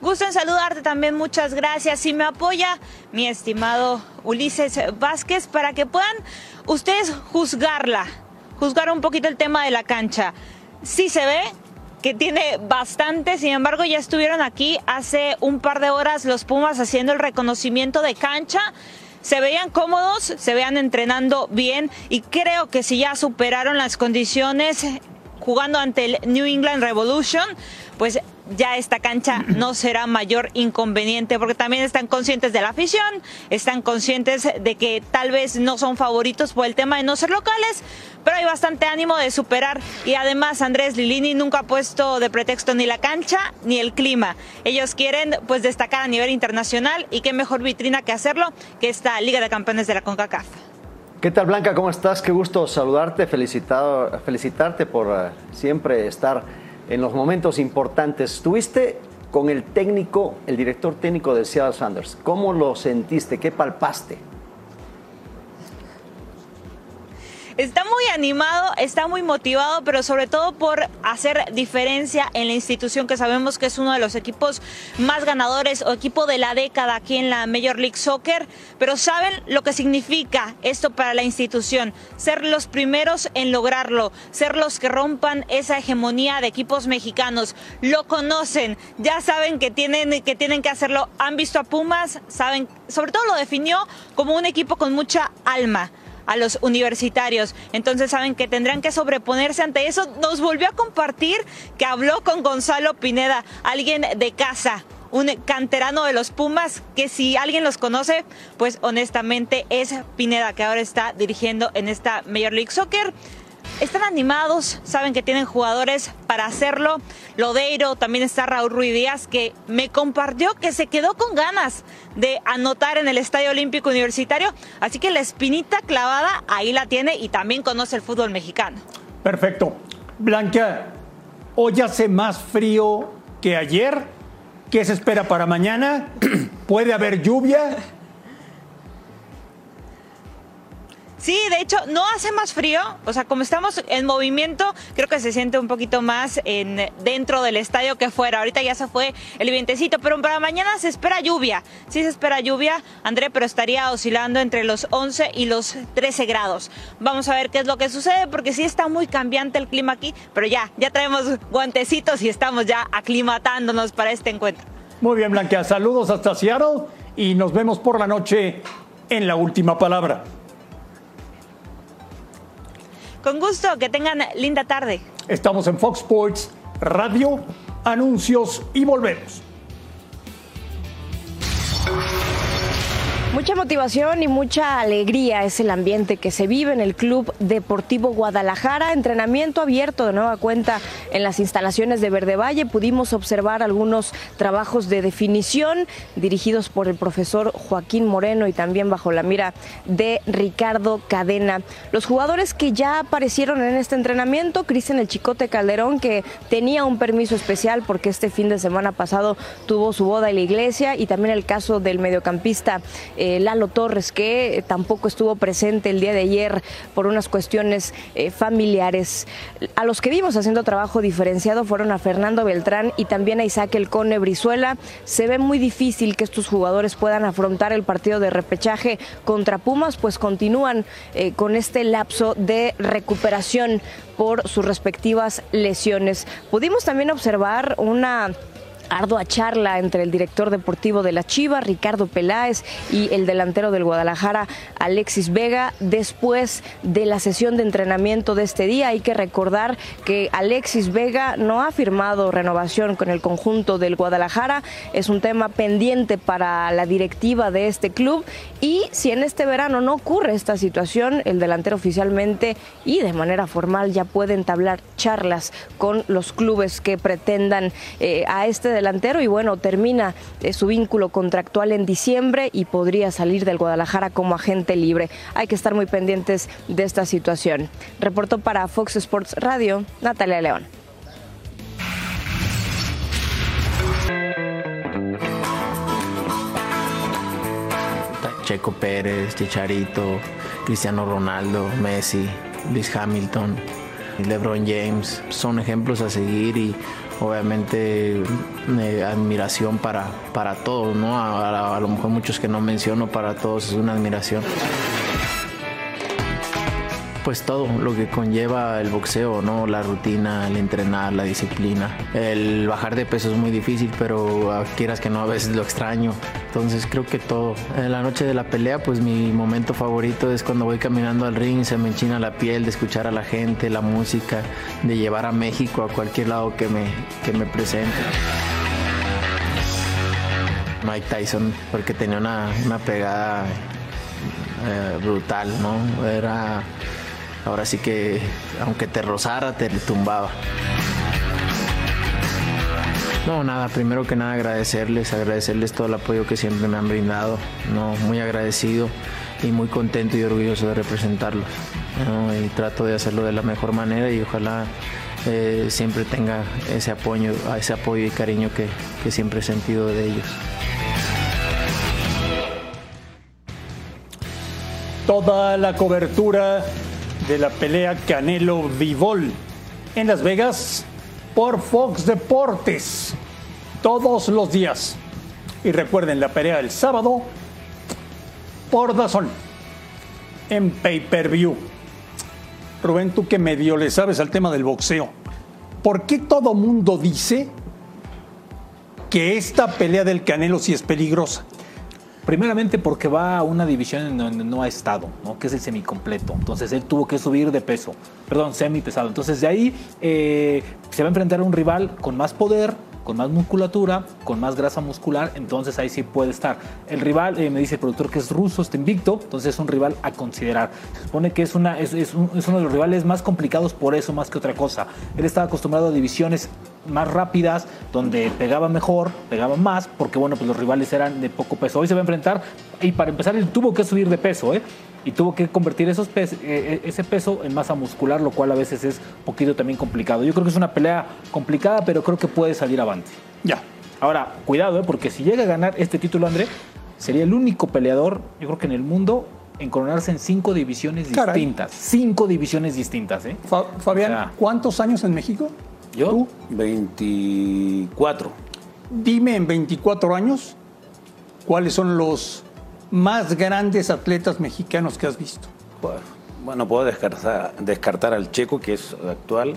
Gusto en saludarte también, muchas gracias. Y me apoya mi estimado Ulises Vázquez para que puedan ustedes juzgarla, juzgar un poquito el tema de la cancha. Sí se ve que tiene bastante, sin embargo ya estuvieron aquí hace un par de horas los Pumas haciendo el reconocimiento de cancha se veían cómodos, se veían entrenando bien y creo que si ya superaron las condiciones jugando ante el New England Revolution, pues ya esta cancha no será mayor inconveniente, porque también están conscientes de la afición, están conscientes de que tal vez no son favoritos por el tema de no ser locales, pero hay bastante ánimo de superar. Y además Andrés Lilini nunca ha puesto de pretexto ni la cancha ni el clima. Ellos quieren pues destacar a nivel internacional y qué mejor vitrina que hacerlo que esta Liga de Campeones de la CONCACAF.
¿Qué tal Blanca? ¿Cómo estás? Qué gusto saludarte, felicitarte por eh, siempre estar en los momentos importantes. Estuviste con el técnico, el director técnico de Seattle Sanders. ¿Cómo lo sentiste? ¿Qué palpaste?
Está muy animado, está muy motivado, pero sobre todo por hacer diferencia en la institución que sabemos que es uno de los equipos más ganadores o equipo de la década aquí en la Major League Soccer, pero saben lo que significa esto para la institución, ser los primeros en lograrlo, ser los que rompan esa hegemonía de equipos mexicanos. Lo conocen, ya saben que tienen que tienen que hacerlo. Han visto a Pumas, saben, sobre todo lo definió como un equipo con mucha alma a los universitarios. Entonces saben que tendrán que sobreponerse ante eso. Nos volvió a compartir que habló con Gonzalo Pineda, alguien de casa, un canterano de los Pumas, que si alguien los conoce, pues honestamente es Pineda, que ahora está dirigiendo en esta Major League Soccer. Están animados, saben que tienen jugadores para hacerlo. Lodeiro, también está Raúl Ruiz Díaz, que me compartió que se quedó con ganas de anotar en el Estadio Olímpico Universitario. Así que la espinita clavada ahí la tiene y también conoce el fútbol mexicano.
Perfecto. Blanca, hoy hace más frío que ayer. ¿Qué se espera para mañana? ¿Puede haber lluvia?
Sí, de hecho, no hace más frío. O sea, como estamos en movimiento, creo que se siente un poquito más en, dentro del estadio que fuera. Ahorita ya se fue el vientecito, pero para mañana se espera lluvia. Sí se espera lluvia, André, pero estaría oscilando entre los 11 y los 13 grados. Vamos a ver qué es lo que sucede, porque sí está muy cambiante el clima aquí, pero ya, ya traemos guantecitos y estamos ya aclimatándonos para este encuentro.
Muy bien, Blanca. Saludos hasta Seattle y nos vemos por la noche en la última palabra.
Con gusto, que tengan linda tarde.
Estamos en Fox Sports Radio, anuncios y volvemos.
Mucha motivación y mucha alegría es el ambiente que se vive en el Club Deportivo Guadalajara. Entrenamiento abierto de nueva cuenta en las instalaciones de Verde Valle. Pudimos observar algunos trabajos de definición dirigidos por el profesor Joaquín Moreno y también bajo la mira de Ricardo Cadena. Los jugadores que ya aparecieron en este entrenamiento, Cristian el Chicote Calderón, que tenía un permiso especial porque este fin de semana pasado tuvo su boda en la iglesia, y también el caso del mediocampista. Eh, Lalo Torres, que tampoco estuvo presente el día de ayer por unas cuestiones eh, familiares. A los que vimos haciendo trabajo diferenciado fueron a Fernando Beltrán y también a Isaac El Cone Brizuela. Se ve muy difícil que estos jugadores puedan afrontar el partido de repechaje contra Pumas, pues continúan eh, con este lapso de recuperación por sus respectivas lesiones. Pudimos también observar una ardua charla entre el director deportivo de la Chiva, Ricardo Peláez, y el delantero del Guadalajara, Alexis Vega, después de la sesión de entrenamiento de este día. Hay que recordar que Alexis Vega no ha firmado renovación con el conjunto del Guadalajara. Es un tema pendiente para la directiva de este club y si en este verano no ocurre esta situación, el delantero oficialmente y de manera formal ya puede entablar charlas con los clubes que pretendan eh, a este delantero y bueno, termina eh, su vínculo contractual en diciembre y podría salir del Guadalajara como agente libre. Hay que estar muy pendientes de esta situación. Reportó para Fox Sports Radio, Natalia León.
Checo Pérez, Chicharito, Cristiano Ronaldo, Messi, Luis Hamilton, LeBron James, son ejemplos a seguir y obviamente eh, admiración para, para todos, ¿no? A, a lo mejor muchos que no menciono, para todos es una admiración pues todo lo que conlleva el boxeo, ¿no? La rutina, el entrenar, la disciplina. El bajar de peso es muy difícil, pero quieras que no, a veces lo extraño. Entonces creo que todo. En la noche de la pelea, pues mi momento favorito es cuando voy caminando al ring, se me enchina la piel de escuchar a la gente, la música, de llevar a México a cualquier lado que me, que me presente. Mike Tyson, porque tenía una, una pegada eh, brutal, ¿no? Era ahora sí que aunque te rozara, te tumbaba. No, nada, primero que nada agradecerles, agradecerles todo el apoyo que siempre me han brindado, no, muy agradecido y muy contento y orgulloso de representarlos. Y trato de hacerlo de la mejor manera y ojalá eh, siempre tenga ese apoyo, ese apoyo y cariño que, que siempre he sentido de ellos.
Toda la cobertura de la pelea Canelo Vivol en Las Vegas por Fox Deportes todos los días. Y recuerden la pelea del sábado por Dazón en pay-per-view. Rubén, tú que medio le sabes al tema del boxeo, ¿por qué todo mundo dice que esta pelea del Canelo sí es peligrosa?
Primeramente porque va a una división en donde no ha estado, ¿no? que es el semicompleto. Entonces él tuvo que subir de peso, perdón, semi pesado. Entonces de ahí eh, se va a enfrentar a un rival con más poder, con más musculatura, con más grasa muscular, entonces ahí sí puede estar. El rival, eh, me dice el productor que es ruso, está invicto, entonces es un rival a considerar. Se supone que es, una, es, es un- es uno de los rivales más complicados por eso, más que otra cosa. Él estaba acostumbrado a divisiones más rápidas, donde pegaba mejor, pegaba más, porque bueno, pues los rivales eran de poco peso. Hoy se va a enfrentar y para empezar él tuvo que subir de peso, ¿eh? Y tuvo que convertir esos pes- eh, ese peso en masa muscular, lo cual a veces es un poquito también complicado. Yo creo que es una pelea complicada, pero creo que puede salir avante.
Ya.
Ahora, cuidado, ¿eh? porque si llega a ganar este título, André, sería el único peleador, yo creo que en el mundo, en coronarse en cinco divisiones
Caray.
distintas. Cinco divisiones distintas, ¿eh?
Fa- Fabián,
O sea,
¿cuántos años en México?
Yo, 24.
Dime en 24 años cuáles son los más grandes atletas mexicanos que has visto.
Bueno, puedo descartar, descartar al Checo, que es actual.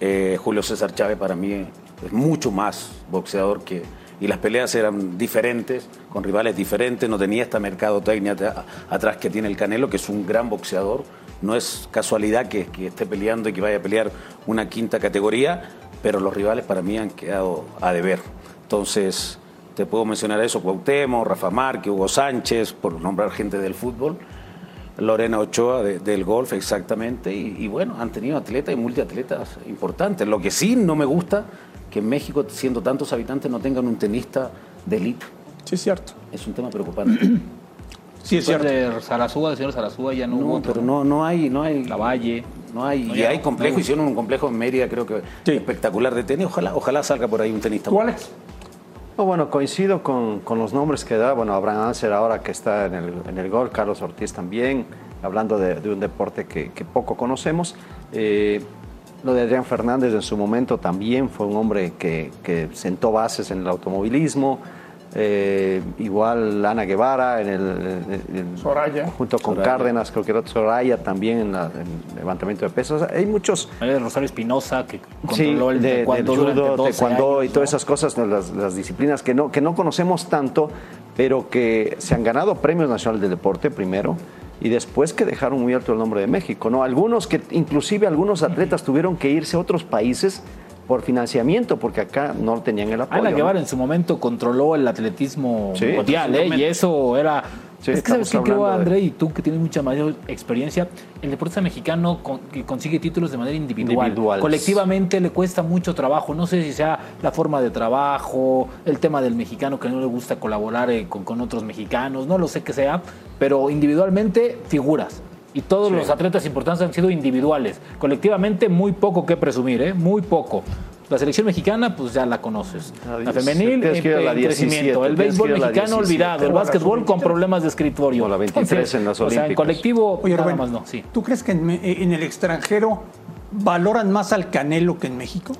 Eh, Julio César Chávez para mí es mucho más boxeador que... Y las peleas eran diferentes, con rivales diferentes, no tenía esta mercadotecnia atrás que tiene el Canelo, que es un gran boxeador. No es casualidad que, que esté peleando y que vaya a pelear una quinta categoría, pero los rivales para mí han quedado a deber. Entonces, te puedo mencionar eso, Cuauhtémoc, Rafa Márquez, Hugo Sánchez, por nombrar gente del fútbol. Lorena Ochoa de- del golf, exactamente. Y, y bueno, han tenido atletas y multiatletas importantes. Lo que sí no me gusta, que en México, siendo tantos habitantes, no tengan un tenista de élite.
Sí, es cierto.
Es un tema preocupante.
Sí, es cierto.
de Sarasúa, del señor Sarasúa, ya no, hubo
No,
otro,
pero no, no hay, no hay.
La Valle.
No hay,
No,
y
ya
hay complejo,
no.
hicieron un complejo en Mérida, creo que espectacular de tenis. Ojalá, ojalá salga por ahí un tenista.
¿Tú, Alex?
No, bueno, coincido con, con los nombres que da. Bueno, Abraham Anser ahora que está en el, en el gol, Carlos Ortiz también, hablando de, de un deporte que, que poco conocemos. Eh, lo de Adrián Fernández en su momento también fue un hombre que, que sentó bases en el automovilismo. Eh, igual Ana Guevara en el, en-
Soraya.
junto con
Soraya.
Cárdenas, creo que era Soraya también en, la- en levantamiento de pesos. O sea, hay muchos
Hay Rosario Espinosa, que
Sí,
controló el
de, del
taekwondo durante
judo,
12
taekwondo y todas esas cosas, las, las disciplinas que no, que no conocemos tanto, pero que se han ganado premios nacionales del deporte primero y después que dejaron muy alto el nombre de México. ¿no? Algunos que, inclusive algunos atletas tuvieron que irse a otros países por financiamiento, porque acá no tenían el apoyo.
Ana
¿no?
Guevara en su momento controló el atletismo
Sí,
mundial, ¿eh? y eso era...
Sí,
es que sabes que creo,
de-
André, y tú que tienes mucha mayor experiencia, el deportista mexicano con- que consigue títulos de manera individual.
Individuales.
Colectivamente le cuesta mucho trabajo. No sé si sea la forma de trabajo, el tema del mexicano que no le gusta colaborar eh, con, con otros mexicanos, no lo sé qué sea, pero individualmente figuras. Y todos los atletas importantes han sido individuales. Colectivamente muy poco que presumir, ¿eh? muy poco. La selección mexicana, pues ya la conoces. La femenil, eh, en
17,
crecimiento. El béisbol mexicano
17.
olvidado. El básquetbol con problemas de escritorio.
O la 23 en las
O sea, en colectivo,
Oye,
nada
Rubén,
más no. Sí.
¿tú crees que en, me- en el extranjero valoran más al Canelo que en México?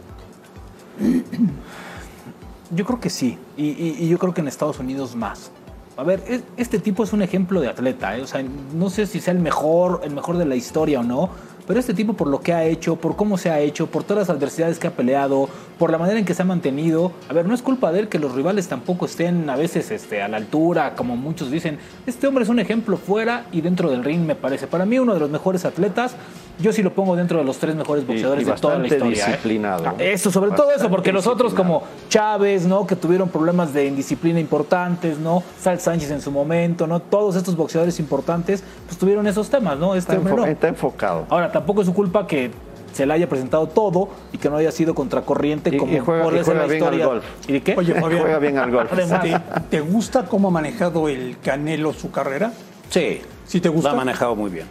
Yo creo que sí. Y, y- y yo creo que en Estados Unidos más. A ver, es- este tipo es un ejemplo de atleta. ¿eh? O sea, no sé si sea el mejor, el mejor de la historia o no. Pero este tipo, por lo que ha hecho, por cómo se ha hecho, por todas las adversidades que ha peleado, por la manera en que se ha mantenido. A ver, no es culpa de él que los rivales tampoco estén a veces este, a la altura, como muchos dicen. Este hombre es un ejemplo fuera y dentro del ring, me parece. Para mí, uno de los mejores atletas. Yo sí lo pongo dentro de los tres mejores boxeadores
y
de toda la historia. ¿eh?
disciplinado.
Ah, Eso, sobre todo eso, porque los otros como Chávez, ¿no? Que tuvieron problemas de indisciplina importantes, ¿no? Sal Sánchez en su momento, ¿no? Todos estos boxeadores importantes, pues tuvieron esos temas, ¿no? Este
Está,
hombre
enfo-
no.
está enfocado.
Ahora, tampoco es su culpa que se le haya presentado todo y que no haya sido contracorriente
Y-
como
y juega-
puede
y juega
la
bien al
historia.
golf.
¿Y de qué?
Oye,
Juega bien al golf.
Además,
¿te, te gusta cómo ha manejado el Canelo su carrera?
Sí.
¿Sí te gusta?
Lo ha manejado muy bien.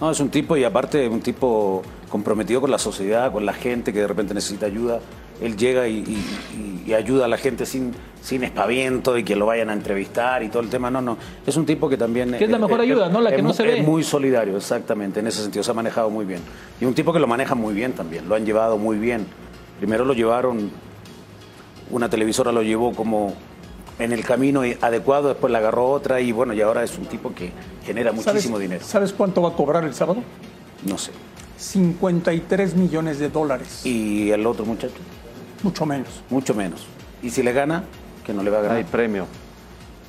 No, es un tipo, y aparte un tipo comprometido con la sociedad, con la gente que de repente necesita ayuda. Él llega y, y- y ayuda a la gente sin, sin espaviento y que lo vayan a entrevistar y todo el tema. No, no. Es un tipo que también.
Que es la mejor ayuda, ¿no? La que
es
no se ve.
Es muy solidario, exactamente. En ese sentido se ha manejado muy bien. Y un tipo que lo maneja muy bien también. Lo han llevado muy bien. Primero lo llevaron, una televisora lo llevó como en el camino adecuado, después la agarró otra y bueno, y ahora es un tipo que genera muchísimo
¿Sabes-
dinero.
¿Sabes cuánto va a cobrar el sábado?
No sé.
53 millones de dólares.
¿Y el otro muchacho?
Mucho menos.
Mucho menos. Y si le gana, que no le va a ganar.
Hay premio.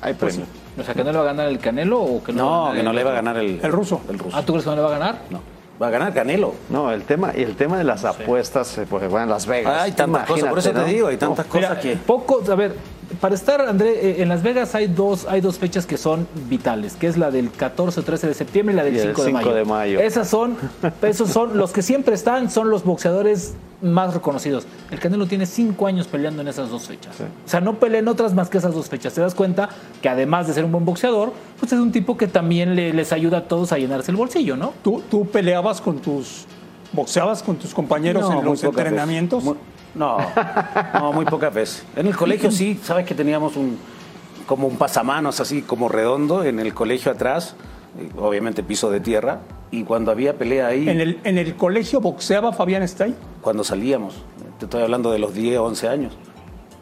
Hay
Pues
premio.
O sea, que no le va a ganar el Canelo o que no,
No, que no
el
le va a ganar el,
el ruso.
El ruso.
Ah, ¿tú crees que no le va a ganar?
No. Va a ganar Canelo.
No, el tema, y el tema de las apuestas, eh, pues bueno, Las Vegas.
Hay tantas cosas, por eso te digo, hay tantas
Mira,
cosas que.
Pocos, a ver, para estar, André, eh, en Las Vegas hay dos, hay dos fechas que son vitales, que es la del 14 o 13 de septiembre y la del
Y el
5, de,
5
mayo.
de mayo.
Esas son, esos son, los que siempre están, son los boxeadores más reconocidos. El Canelo tiene cinco años peleando en esas dos fechas. O sea, no pelea en otras más que esas dos fechas. Te das cuenta que además de ser un buen boxeador, pues es un tipo que también le- les ayuda a todos a llenarse el bolsillo, ¿no?
¿Tú, tú peleabas con tus. boxeabas con tus compañeros
No,
en los entrenamientos?
veces. No, no, muy pocas veces. En el colegio sí, sabes que teníamos un como un pasamanos así como redondo en el colegio atrás, obviamente piso de tierra, y cuando había pelea ahí,
¿En el, ¿En el colegio boxeaba Fabián Stay?
cuando salíamos, te estoy hablando de los 10, 11 años.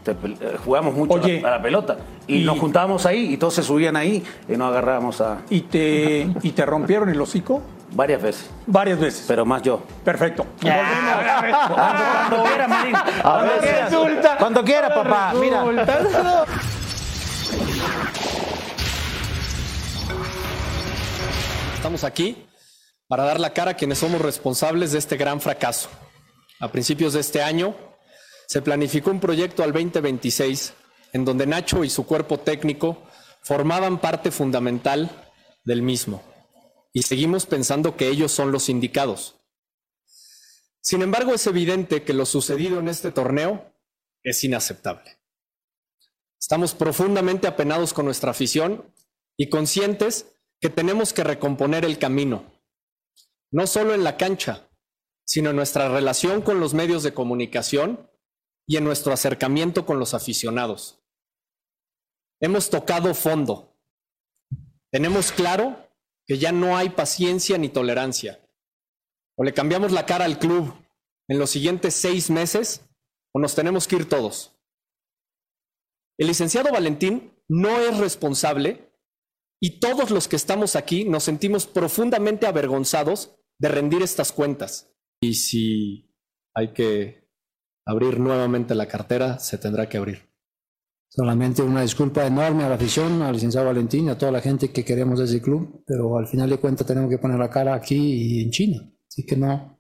Te eh, jugamos mucho a la-
Oye,
a, la, pelota y,
y-
nos juntábamos ahí y todos se subían ahí y nos agarrábamos a
¿Y te, ¿Y te rompieron el hocico?
Varias veces,
Varias veces.
pero más yo.
Perfecto.
Cuando, cuando quieras, Marín. Cuando quieras, papá. Mira.
Estamos aquí para dar la cara a quienes somos responsables de este gran fracaso. A principios de este año se planificó un proyecto al 2026 en donde Nacho y su cuerpo técnico formaban parte fundamental del mismo. Y seguimos pensando que ellos son los indicados. Sin embargo, es evidente que lo sucedido en este torneo es inaceptable. Estamos profundamente apenados con nuestra afición y conscientes que tenemos que recomponer el camino, no solo en la cancha, sino en nuestra relación con los medios de comunicación y en nuestro acercamiento con los aficionados. Hemos tocado fondo. Tenemos claro que ya no hay paciencia ni tolerancia. O le cambiamos la cara al club en los siguientes seis meses o nos tenemos que ir todos. El licenciado Valentín no es responsable y todos los que estamos aquí nos sentimos profundamente avergonzados de rendir estas cuentas. Y si hay que abrir nuevamente la cartera, se tendrá que abrir.
Solamente una disculpa enorme a la afición, al licenciado Valentín y a toda la gente que queremos de ese club, pero al final de cuentas tenemos que poner la cara aquí y en China. Así que no,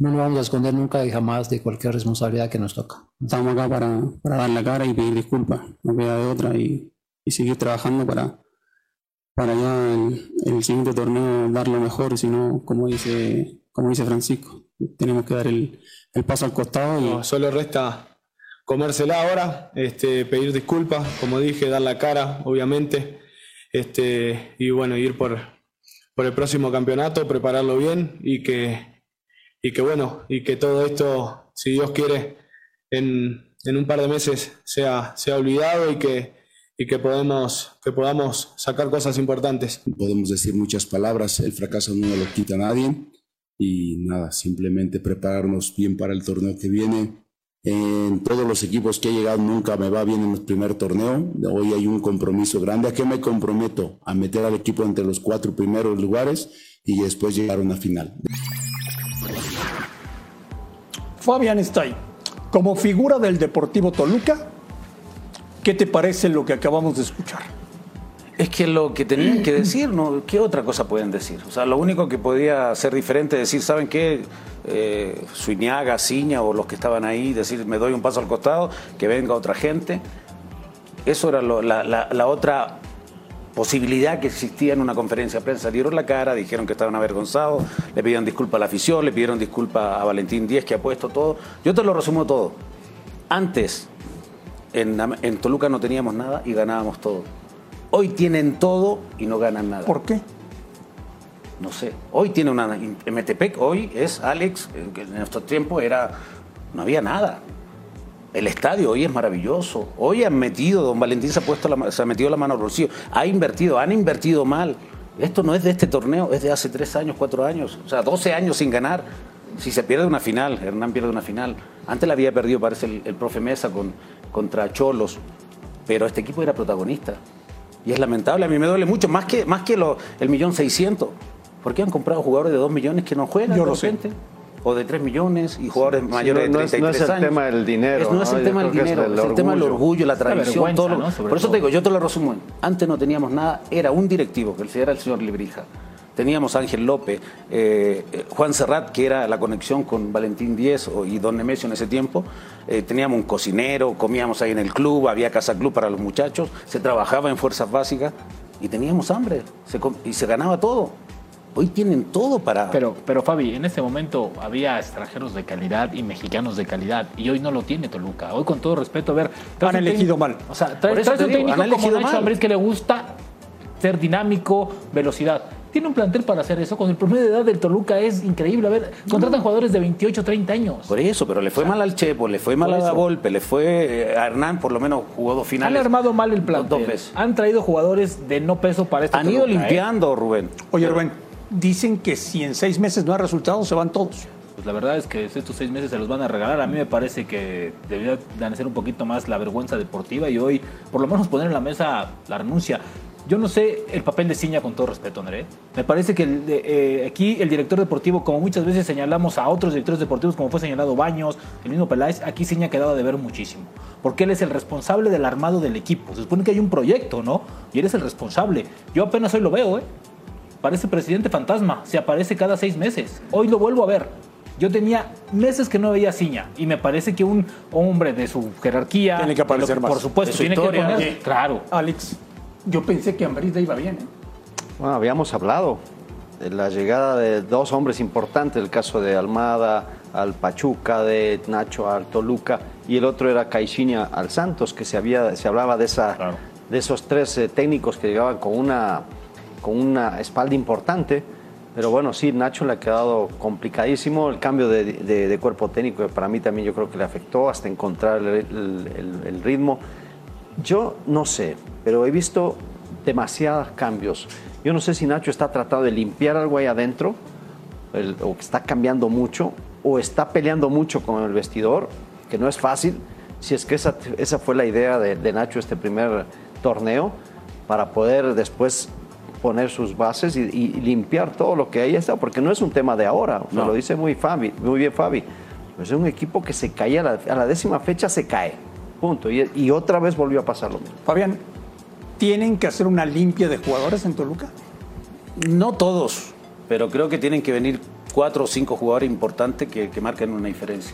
no nos vamos a esconder nunca y jamás de cualquier responsabilidad que nos toca.
Estamos acá para, para dar la cara y pedir disculpas, no queda de otra, y, y seguir trabajando para, para ya el, el siguiente torneo dar lo mejor, si no, como dice, como dice Francisco, tenemos que dar el, el paso al costado y
No, solo resta comérsela ahora, este, pedir disculpas, como dije, dar la cara, obviamente, este, y bueno, ir por, por el próximo campeonato, prepararlo bien y que, y que bueno, y que todo esto, si Dios quiere, en, en un par de meses sea, sea olvidado y que, y que podemos, que podamos sacar cosas importantes.
Podemos decir muchas palabras, el fracaso no lo quita a nadie y nada, simplemente prepararnos bien para el torneo que viene. En todos los equipos que he llegado nunca me va bien en el primer torneo. Hoy hay un compromiso grande. ¿A qué me comprometo? A meter al equipo entre los cuatro primeros lugares y después llegar a una final.
Fabián Stay, como figura del Deportivo Toluca, ¿qué te parece lo que acabamos de escuchar?
Es que lo que tenían que decir, ¿no? ¿qué otra cosa pueden decir? O sea, lo único que podía ser diferente es decir, ¿saben qué? Eh, Suiñaga, Ciña o los que estaban ahí, decir, me doy un paso al costado, que venga otra gente. Eso era la, otra posibilidad que existía en una conferencia de prensa. Dieron la cara, dijeron que estaban avergonzados, le pidieron disculpas a la afición, le pidieron disculpas a Valentín Díez que ha puesto todo. Yo te lo resumo todo. Antes, en, en Toluca no teníamos nada y ganábamos todo. Hoy tienen todo y no ganan nada.
¿Por qué?
no sé. Hoy tiene una. Metepec, hoy es Alex, en que en nuestro tiempo era. No había nada. El estadio hoy es maravilloso. Hoy han metido, don Valentín se ha, puesto la se ha metido la mano al bolsillo. Ha invertido, han invertido mal. Esto no es de este torneo, es de hace tres años, cuatro años. O sea, 12 años sin ganar. Si se pierde una final, Hernán pierde una final. Antes la había perdido, parece, el, el profe Mesa con, contra Cholos. Pero este equipo era protagonista. Y es lamentable, a mí me duele mucho, más que, más que lo- el millón seiscientos. Porque han comprado jugadores de dos millones que no juegan
Yo
de
lo sé.
repente? O de 3 millones y jugadores
Sí,
mayores
no- no
de
es-
33
no es el
años.
tema del dinero,
Es- no es el tema del
es
dinero,
el
es el tema del
orgullo.
la tradición, todo Por eso
todo.
te digo, yo te lo resumo. Antes no teníamos nada, era un directivo, que era el señor Librija. Teníamos a Ángel López, eh, eh, Juan Serrat, que era la conexión con Valentín Díez y Don Nemesio en ese tiempo. Eh, teníamos un cocinero, comíamos ahí en el club, había casa club para los muchachos, se trabajaba en fuerzas básicas y teníamos hambre se y se ganaba todo. Hoy tienen todo para...
Pero, pero Fabi, en ese momento había extranjeros de calidad y mexicanos de calidad y hoy no lo tiene Toluca. Hoy con todo respeto, a ver,
Han elegido mal.
O sea,
Por
traes,
eso
traes un
digo,
técnico como Nacho. Ambriz que le gusta ser dinámico, velocidad. Tiene un plantel para hacer eso. Con el promedio de edad del Toluca es increíble. A ver, contratan jugadores de 28, 30 años.
Por eso, pero le fue mal al Chepo, le fue mal a
eso.
Volpe, le fue eh, a Hernán, por lo menos jugó dos
Han
finales.
armado mal el plantel.
Dos veces.
Han traído jugadores de no peso para este
Han ido
¿eh?
limpiando, Rubén.
Oye, Rubén, dicen que si en seis meses no hay resultados, se van todos.
Pues la verdad es que estos seis meses se los van a regalar. A mí me parece que debería de ser un poquito más la vergüenza deportiva y hoy por lo menos poner en la mesa la renuncia. Yo no sé el papel de Ciña con todo respeto, André. Me parece que el de- eh, aquí el director deportivo, como muchas veces señalamos a otros directores deportivos, como fue señalado Baños, el mismo Peláez, aquí Ciña ha quedado de ver muchísimo. Porque él es el responsable del armado del equipo. Se supone que hay un proyecto, ¿no? Y él es el responsable. Yo apenas hoy lo veo, ¿eh? Parece presidente fantasma, se aparece cada seis meses. Hoy lo vuelvo a ver. Yo tenía meses que no veía Ciña y me parece que un hombre de su jerarquía.
Tiene que aparecer más.
Por supuesto, tiene
historia.
que poner.
Oye,
Claro.
Alex, yo pensé que Ambrita iba bien. ¿eh?
Bueno, habíamos hablado de la llegada de dos hombres importantes, el caso de Almada al Pachuca, de Nacho al Toluca, y el otro era Caixinha al Santos, que se, había, se hablaba de, esa, de esos tres eh, técnicos que llegaban con una, con una espalda importante. Pero bueno, sí, Nacho le ha quedado complicadísimo el cambio de, de- de cuerpo técnico, que para mí también yo creo que le afectó hasta encontrar el- el- el- el ritmo. Yo no sé, pero he visto demasiados cambios. Yo no sé si Nacho está tratando de limpiar algo ahí adentro, el- o que está cambiando mucho, o está peleando mucho con el vestidor, que no es fácil. Si es que esa, esa fue la idea de, de Nacho este primer torneo, para poder después poner sus bases y, y limpiar todo lo que ahí está, porque no es un tema de ahora, me
No.
lo dice muy, Fabi, muy bien Fabi. Es un equipo que se a la, a la décima fecha se cae, punto. Y, y otra vez volvió a pasar lo mismo.
Fabián, ¿tienen que hacer una limpia de jugadores en Toluca?
No todos, pero creo que tienen que venir cuatro o cinco jugadores importantes que, que marquen una diferencia.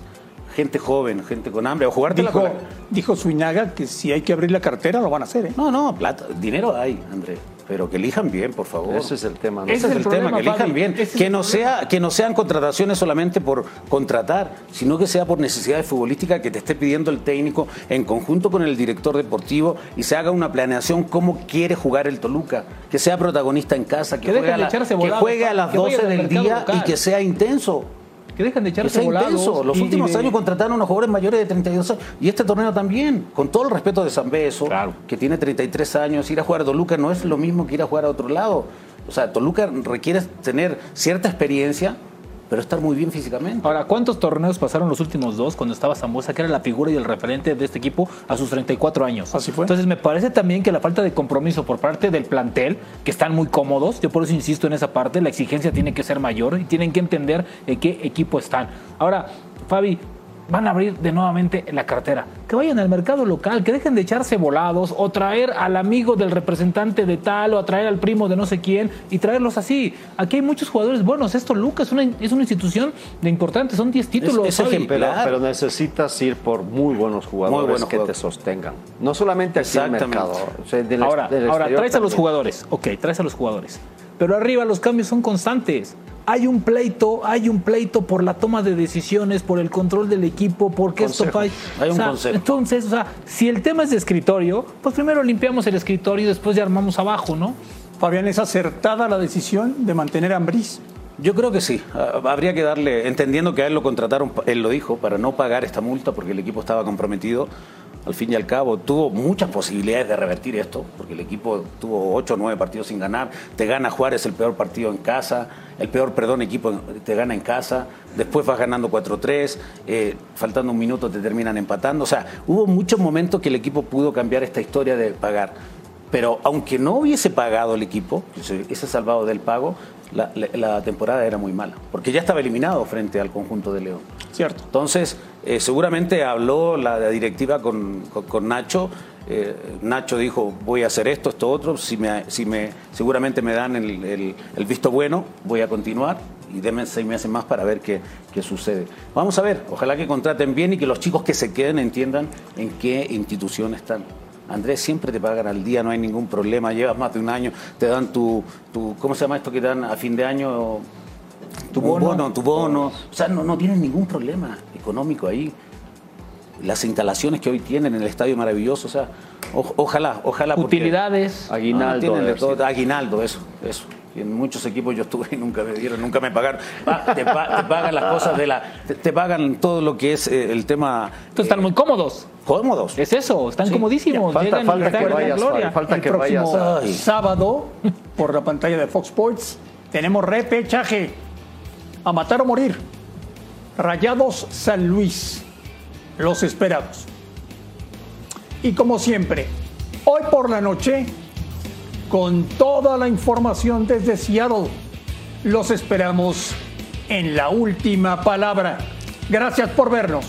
Gente joven, gente con hambre, o jugártela
Dijo,
la-
dijo Suinaga que si hay que abrir la cartera, lo van a hacer. ¿eh?
No, no, plata, dinero hay, André. Pero que elijan bien, por favor.
Ese es el tema, ¿no?
Ese es el, tema, que elijan
Fabi.
bien.
Ese
Que no, sea, que no sean contrataciones solamente por contratar, sino que sea por necesidades futbolísticas que te esté pidiendo el técnico en conjunto con el director deportivo y se haga una planeación cómo quiere jugar el Toluca. Que sea protagonista en casa, que, juegue, a la- que juegue las
que vayan
12
al
del día
local.
y que sea intenso.
Que dejen de echarse volados.
intenso. Los
y- y
últimos
de-
años contrataron a unos jugadores mayores de 32 años. Y este torneo también, con todo el respeto de San Beso, que tiene 33 años, ir a jugar a Toluca no es lo mismo que ir a jugar a otro lado. O sea, Toluca requiere tener cierta experiencia, pero estar muy bien físicamente.
Ahora, ¿cuántos torneos pasaron los últimos dos cuando estaba Zambuesa, que era la figura y el referente de este equipo a sus 34 años? Así fue. Entonces, me parece también que la falta de compromiso por parte del plantel, que están muy cómodos, yo por eso insisto en esa parte, la exigencia tiene que ser mayor y tienen que entender en qué equipo están. Ahora, Fabi, van a abrir de nuevamente la cartera. Que vayan al mercado local, que dejen de echarse volados o traer al amigo del representante de tal o a traer al primo de no sé quién y traerlos así. Aquí hay muchos jugadores buenos. Esto, Lucas, es una, es una institución de importante. Son 10 títulos. Fabi.
Pero, pero necesitas ir por muy buenos jugadores
Muy buenos
que
jugadores.
te sostengan. No solamente aquí en el mercado. o sea, del-
ahora,
del
ahora traes a los jugadores. Ok, traes a los jugadores. Pero arriba los cambios son constantes. Hay un pleito, hay un pleito por la toma de decisiones, por el control del equipo, porque esto falla.
Hay un
O sea,
consejo.
Entonces, o sea, si el tema es de escritorio, pues primero limpiamos el escritorio y después ya armamos abajo, ¿no?
Fabián, ¿es acertada la decisión de mantener a Ambriz?
Yo creo que sí. Ah, Habría que darle, entendiendo que a él lo contrataron, él lo dijo, para no pagar esta multa porque el equipo estaba comprometido. Al fin y al cabo, tuvo muchas posibilidades de revertir esto, porque el equipo tuvo 8 o 9 partidos sin ganar. Te gana Juárez el peor partido en casa, el peor, perdón, equipo te gana en casa. Después vas ganando 4-3, eh, faltando un minuto te terminan empatando. O sea, hubo muchos momentos que el equipo pudo cambiar esta historia de pagar. Pero aunque no hubiese pagado el equipo, ese salvado del pago, la, la- la temporada era muy mala, porque ya estaba eliminado frente al conjunto de León.
Cierto.
Entonces, eh, seguramente habló la, directiva con, Nacho. eh, Nacho dijo, voy a hacer esto, esto, otro. Si me, si me, seguramente me dan el visto bueno, voy a continuar. Y denme seis meses más para ver qué, qué sucede. Vamos a ver, ojalá que contraten bien y que los chicos que se queden entiendan en qué institución están. Andrés, siempre te pagan al día, no hay ningún problema, llevas más de un año, te dan tu, tu ¿cómo se llama esto que te dan a fin de año? Tu bono, tu bono. O sea, no, no tienen ningún problema económico ahí. Las instalaciones que hoy tienen en el estadio maravilloso, o sea, o- ojalá, ojalá. porque-
Utilidades.
Tienen de
debe
todo.
ser.
Aguinaldo, eso, eso. Y en muchos equipos yo estuve y nunca me dieron, nunca me pagaron. Pa- te, pa- te pagan las cosas de la. Te, te pagan todo lo que es eh, el tema.
Entonces están muy cómodos.
Cómodos.
Es eso, están
Sí.
comodísimos.
Ya, falta-
llegan
falta que vayas,
gloria.
Falta
el
que
próximo
vayas
Ay.
sábado, por la pantalla de Fox Sports, tenemos repechaje a matar o morir. Rayados San Luis, los esperados. Y como siempre, hoy por la noche, con toda la información desde Seattle, los esperamos en la última palabra. Gracias por vernos.